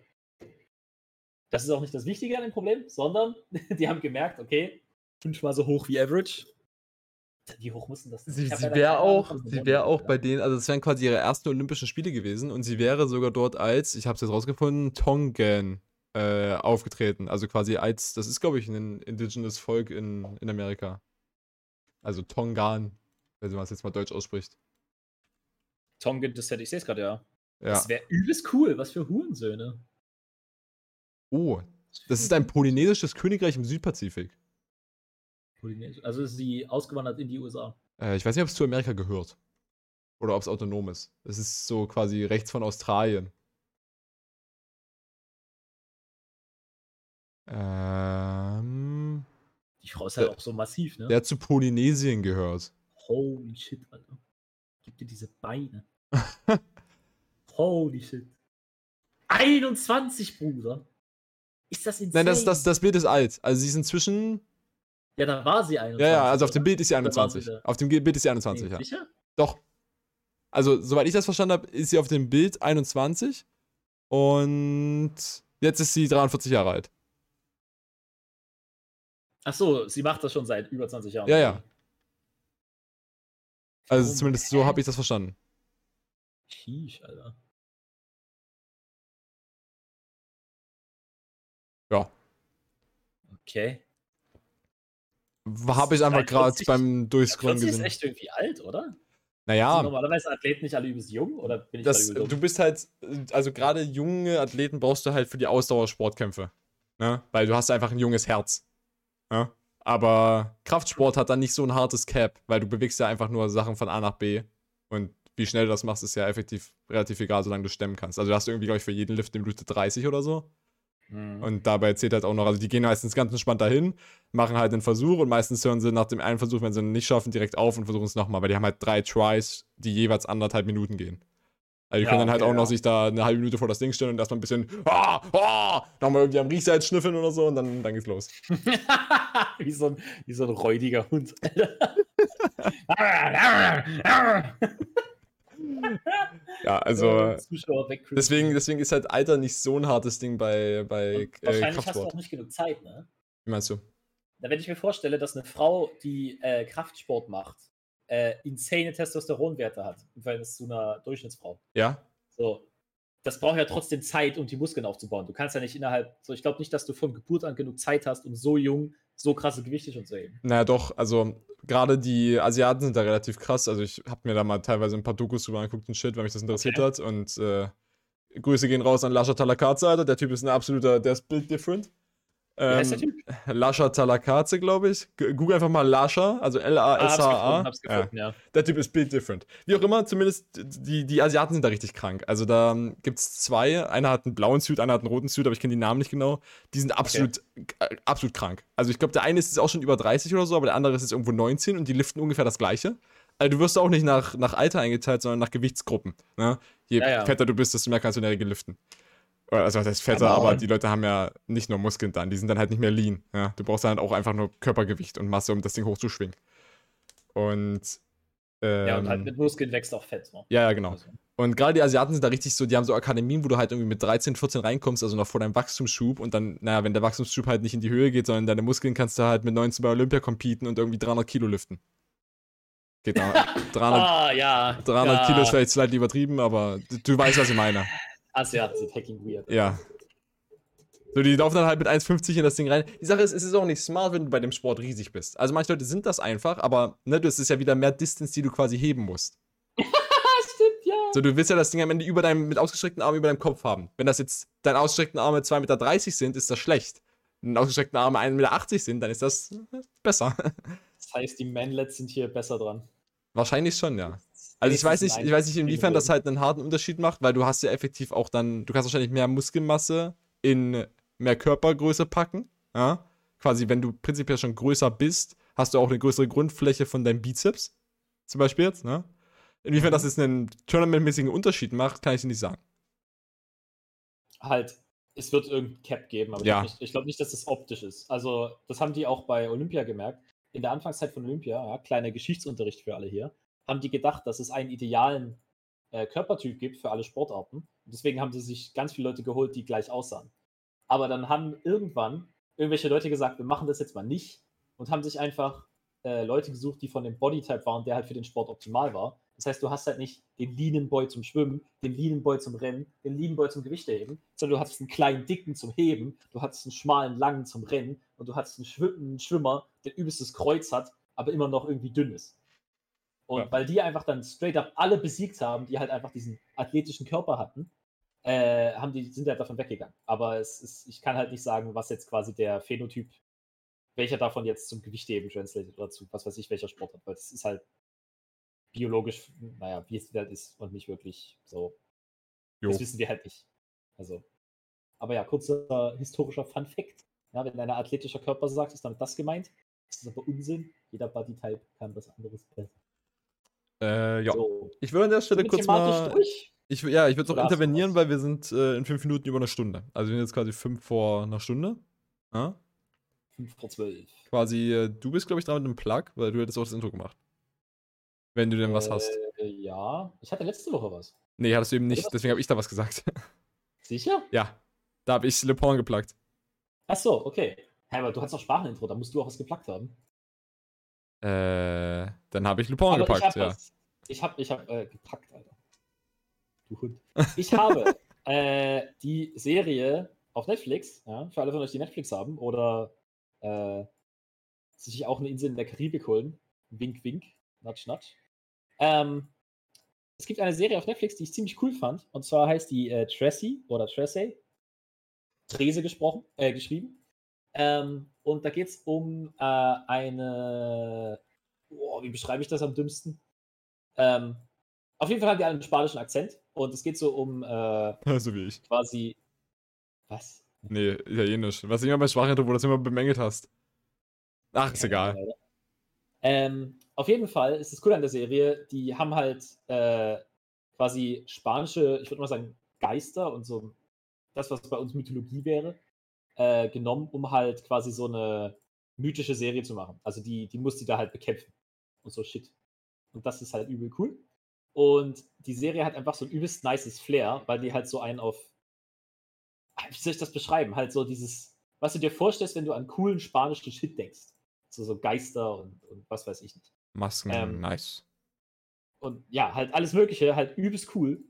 das ist auch nicht das Wichtige an dem Problem, sondern die haben gemerkt, okay, fünfmal so hoch wie Average. Wie hoch mussten das Sie, sie wäre Ahnung auch, sie wäre auch bei denen, also es wären quasi ihre ersten Olympischen Spiele gewesen und sie wäre sogar dort als, ich habe es jetzt rausgefunden, Tongan äh, aufgetreten. Also quasi als, das ist glaube ich ein indigenes Volk in, in Amerika. Also Tongan, wenn man es jetzt mal deutsch ausspricht. Tongan Descent, ich sehe es gerade, ja. Ja. Das wäre übelst cool, was für Hurensöhne. Oh, Das ist ein polynesisches Königreich im Südpazifik. Polynesisch. Also ist sie ausgewandert in die USA. Äh, ich weiß nicht, ob es zu Amerika gehört. Oder ob es autonom ist. Es ist so quasi rechts von Australien. Ähm, Die Frau ist halt Der- auch so massiv, ne? der hat zu Polynesien gehört. Holy shit, Alter. Gib dir diese Beine. Holy shit. 21, Bruder. Ist das insane? Nein, das, das, das Bild ist alt. Also sie ist inzwischen. Ja, da war sie 21. Ja, ja, also auf dem? Bild ist sie war sie 21. da. Auf dem Bild ist sie 21, Nee, ja. Sicher? Doch. Also, soweit ich das verstanden habe, ist sie auf dem Bild 21. Und jetzt ist sie 43 Jahre alt. Ach so, sie macht das schon seit über 20 Jahren. Ja, ja. Also Warum? zumindest so habe ich das verstanden. Sheesh, Alter. Ja. Okay. Habe ich einfach gerade 43 beim Durchscrollen 40 ist gesehen. echt irgendwie alt, oder? Sind Naja, normalerweise Athleten nicht alle übelst jung? Oder bin ich das, du bist halt, also gerade junge Athleten brauchst du halt für die Ausdauersportkämpfe. Ne? Weil du hast einfach ein junges Herz. Ne? Aber Kraftsport hat dann nicht so ein hartes Cap, weil du bewegst ja einfach nur Sachen von A nach B. Und wie schnell du das machst, ist ja effektiv relativ egal, solange du stemmen kannst. Also du hast irgendwie, glaube ich, für jeden Lift eine Minute 30 oder so. Mhm. Und dabei zählt halt auch noch, also die gehen meistens ganz entspannt dahin, machen halt einen Versuch und meistens hören sie nach dem einen Versuch, wenn sie ihn nicht schaffen, direkt auf und versuchen es nochmal, weil die haben halt drei Tries, die jeweils anderthalb Minuten gehen. Also die Ja, können dann halt okay, auch noch ja. sich da eine halbe Minute vor das Ding stellen und erstmal ein bisschen, ah, ah, nochmal irgendwie am Riechsalz schnüffeln oder so und dann, dann geht's los. wie, so ein, wie so ein räudiger Hund. Ja, also deswegen, deswegen ist halt Alter nicht so ein hartes Ding bei, bei Und äh, Wahrscheinlich hast du auch nicht genug Zeit, ne? Wie meinst du? Da, wenn ich mir vorstelle, dass eine Frau, die äh, Kraftsport macht, äh, insane Testosteronwerte hat, im Verhältnis zu einer Durchschnittsfrau. Ja? So, das braucht ja trotzdem Zeit, um die Muskeln aufzubauen. Du kannst ja nicht innerhalb, so ich glaube nicht, dass du von Geburt an genug Zeit hast, um so jung so krasse Gewichte schon zu heben. Naja, doch, also gerade die Asiaten sind da relativ krass. Also ich habe mir da mal teilweise ein paar Dokus drüber angeguckt und Shit, weil mich das interessiert Okay. hat. Und äh, Grüße gehen raus an Lascha Talakaze, Alter. Der Typ ist ein absoluter, der ist build different. Wie heißt der Ähm, Typ? Lascha Talakaze, glaube ich. Google einfach mal Lascha, also Ah, L-A-S-H-A. hab's ja. ja. Der Typ ist build different. Wie auch immer, zumindest die, die Asiaten sind da richtig krank. Also da gibt es zwei. Einer hat einen blauen Suit, einer hat einen roten Suit, aber ich kenne die Namen nicht genau. Die sind absolut, äh, absolut krank. Also ich glaube, der eine ist jetzt auch schon über 30 oder so, aber der andere ist jetzt irgendwo 19 und die liften ungefähr das gleiche. Also du wirst auch nicht nach, nach Alter eingeteilt, sondern nach Gewichtsgruppen. Ne? Je Ja, ja. fetter du bist, desto mehr kannst du in der Regel liften. Also das heißt fetter, Aber- aber die Leute haben ja nicht nur Muskeln dann, die sind dann halt nicht mehr lean. Ja? Du brauchst dann halt auch einfach nur Körpergewicht und Masse, um das Ding hochzuschwingen. Und Ja, und halt ähm, mit Muskeln wächst auch Fett. So. ja, ja, genau. Also, Und gerade die Asiaten sind da richtig so, die haben so Akademien, wo du halt irgendwie mit 13, 14 reinkommst, also noch vor deinem Wachstumsschub und dann, naja, wenn der Wachstumsschub halt nicht in die Höhe geht, sondern deine Muskeln kannst du halt mit 19 bei Olympia competen und irgendwie 300 Kilo liften. Geht da. 300, ah, ja. 300 ja. Kilo ist vielleicht slightly übertrieben, aber du, du weißt, was ich meine. Asiaten sind hacking weird. Ja. So, die laufen dann halt mit 1,50 in das Ding rein. Die Sache ist, es ist auch nicht smart, wenn du bei dem Sport riesig bist. Also manche Leute sind das einfach, aber ne, das ist ja wieder mehr Distance, die du quasi heben musst. Stimmt, ja. So, du willst ja das Ding am Ende über deinem, mit ausgestreckten Armen über deinem Kopf haben. Wenn das jetzt deine ausgestreckten Arme 2,30 Meter sind, ist das schlecht. Wenn ausgestreckten Arme 1,80 Meter sind, dann ist das besser. Das heißt, die Manlets sind hier besser dran. Wahrscheinlich schon, ja. Also ich weiß nicht, ich weiß nicht, inwiefern das halt einen harten Unterschied macht, weil du hast ja effektiv auch dann, du kannst wahrscheinlich mehr Muskelmasse in mehr Körpergröße packen. Ja? Quasi, wenn du prinzipiell schon größer bist, hast du auch eine größere Grundfläche von deinem Bizeps. Zum Beispiel jetzt, ne? Inwiefern das jetzt einen tournamentmäßigen Unterschied macht, kann ich dir nicht sagen. Halt, es wird irgendein Cap geben, aber Ja. ich, ich glaube nicht, dass das optisch ist. Also, das haben die auch bei Olympia gemerkt. In der Anfangszeit von Olympia, ja, kleiner Geschichtsunterricht für alle hier, haben die gedacht, dass es einen idealen äh, Körpertyp gibt für alle Sportarten. Und deswegen haben sie sich ganz viele Leute geholt, die gleich aussahen. Aber dann haben irgendwann irgendwelche Leute gesagt, wir machen das jetzt mal nicht und haben sich einfach äh, Leute gesucht, die von dem Bodytype waren, der halt für den Sport optimal war. Das heißt, du hast halt nicht den Leanen Boy zum Schwimmen, den Leanen Boy zum Rennen, den Leanen Boy zum Gewichteheben, sondern du hattest einen kleinen Dicken zum Heben, du hattest einen schmalen Langen zum Rennen und du hattest einen, Schwim einen Schwimmer, der übelstes Kreuz hat, aber immer noch irgendwie dünn ist. Und Ja. weil die einfach dann straight up alle besiegt haben, die halt einfach diesen athletischen Körper hatten, äh, haben die, sind halt davon weggegangen. Aber es ist, ich kann halt nicht sagen, was jetzt quasi der Phänotyp, welcher davon jetzt zum Gewichtheben translated oder zu, was weiß ich, welcher Sport hat, weil es ist halt biologisch, naja, wie es halt ist und nicht wirklich so. Jo. Das wissen wir halt nicht. Also. Aber ja, kurzer historischer Fun Fact. Ja, wenn ein athletischer Körper sagt, ist damit das gemeint. Das ist aber Unsinn. Jeder Bodytype kann was anderes besser. Äh, ja. So, Ich würde an der Stelle kurz mal. durch. Ich, ja, ich würde du intervenieren, was? weil wir sind äh, in fünf Minuten über eine Stunde. Also wir sind jetzt quasi fünf vor einer Stunde. Ja? 5 vor 12. Quasi, äh, du bist, glaube ich, dran mit einem Plug, weil du hättest auch das Intro gemacht. Wenn du denn was hast. Äh, ja, ich hatte letzte Woche was. Nee, hattest du eben nicht, deswegen habe ich da was gesagt. Sicher? ja. Da habe ich Le Pen geplagt. Ach so, okay. Hä, aber du hast doch Sprachenintro, da musst du auch was geplackt haben. Äh, dann habe ich Le Pen Aber ich gepackt, habe ja. was. Ich habe ich hab, äh, gepackt, Alter. Du Hund. Ich habe äh, die Serie auf Netflix, ja, für alle von euch, die Netflix haben oder äh, sich auch eine Insel in der Karibik holen. Wink, wink, natsch, natsch. Ähm, es gibt eine Serie auf Netflix, die ich ziemlich cool fand. Und zwar heißt die äh, Tracy oder Tracy. Trese gesprochen, äh, geschrieben. Ähm, und da geht es um äh, eine. Boah, wie beschreibe ich das am dümmsten? Ähm, auf jeden Fall haben die einen spanischen Akzent. Und es geht so um äh, so wie ich. quasi. Was? Nee, italienisch. Was immer bei Sprachintro, wo du das immer bemängelt hast. Ach, ist egal. Ähm, auf jeden Fall ist es cool an der Serie, die haben halt äh, quasi spanische, ich würde mal sagen, Geister und so das, was bei uns Mythologie wäre, äh, genommen, um halt quasi so eine mythische Serie zu machen. Also die, die muss die da halt bekämpfen. Und so Shit. Und das ist halt übel cool. Und die Serie hat einfach so ein übelst nices Flair, weil die halt so einen auf. Wie soll ich das beschreiben? Halt so dieses, was du dir vorstellst, wenn du an coolen spanischen Shit denkst. So, so Geister und, und was weiß ich nicht. Masken, Ähm, nice. Und ja, halt alles Mögliche, halt übelst cool.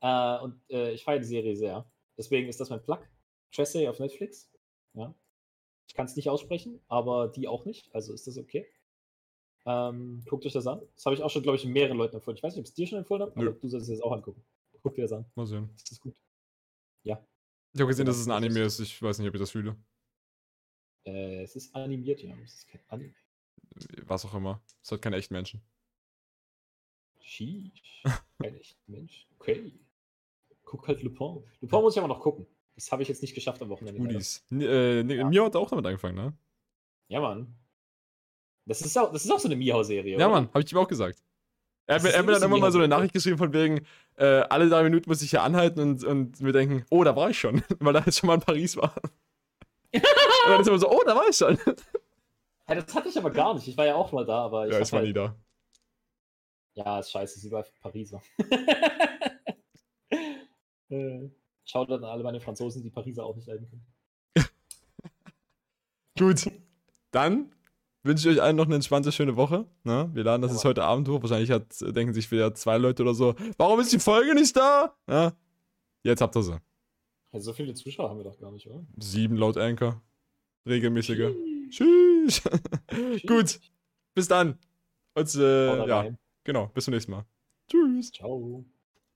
Äh, und äh, ich feiere die Serie sehr. Deswegen ist das mein Plug. Tracy auf Netflix. Ja. Ich kann es nicht aussprechen, aber die auch nicht. Also ist das okay. Ähm, guckt euch das an. Das habe ich auch schon, glaube ich, mehreren Leuten empfohlen. Ich weiß nicht, ob es dir schon empfohlen habe, aber du solltest es jetzt auch angucken. Guck dir das an. Mal sehen. Das ist gut. Ich habe gesehen, Ja, dass es ein das Anime ist. Ich weiß nicht, ob ich das fühle. Äh, es ist animiert, ja. Es ist kein Anime. Was auch immer. Es hat keine echten Menschen. Sheesh. Kein echt Mensch. Okay. Guck halt Lupin. Lupin muss ich aber noch gucken. Das habe ich jetzt nicht geschafft am Wochenende. Goodies. Äh, nee, Ja. Mio hat auch damit angefangen, ne? Ja, Mann. Das ist auch, das ist auch so eine Mihau-Serie. Ja, oder? Mann, habe ich ihm auch gesagt. Er er hat mir dann immer mal so eine. Nachricht geschrieben von wegen, äh, alle drei Minuten muss ich hier anhalten und, und mir denken, oh, da war ich schon, weil er jetzt schon mal in Paris war. und dann ist er immer so, oh, da war ich schon. Ja, das hatte ich aber gar nicht. Ich war ja auch mal da, aber ich ja, ist mal halt, nie da. Ja, ist scheiße, ist überall Pariser. äh, schaut dann alle meine Franzosen, die Pariser auch nicht leiden können. Gut, dann wünsche ich euch allen noch eine entspannte, schöne Woche. Ne? Wir laden das Ja, jetzt heute Abend hoch. Wahrscheinlich hat, denken sich wieder zwei Leute oder so, warum ist die Folge nicht da? Ja? Jetzt habt ihr sie. Also so viele Zuschauer haben wir doch gar nicht, oder? Sieben laut Anchor. Regelmäßige. Tschüss. Gut, bis dann. Und, äh, ja, rein. genau, bis zum nächsten Mal. Tschüss. Ciao.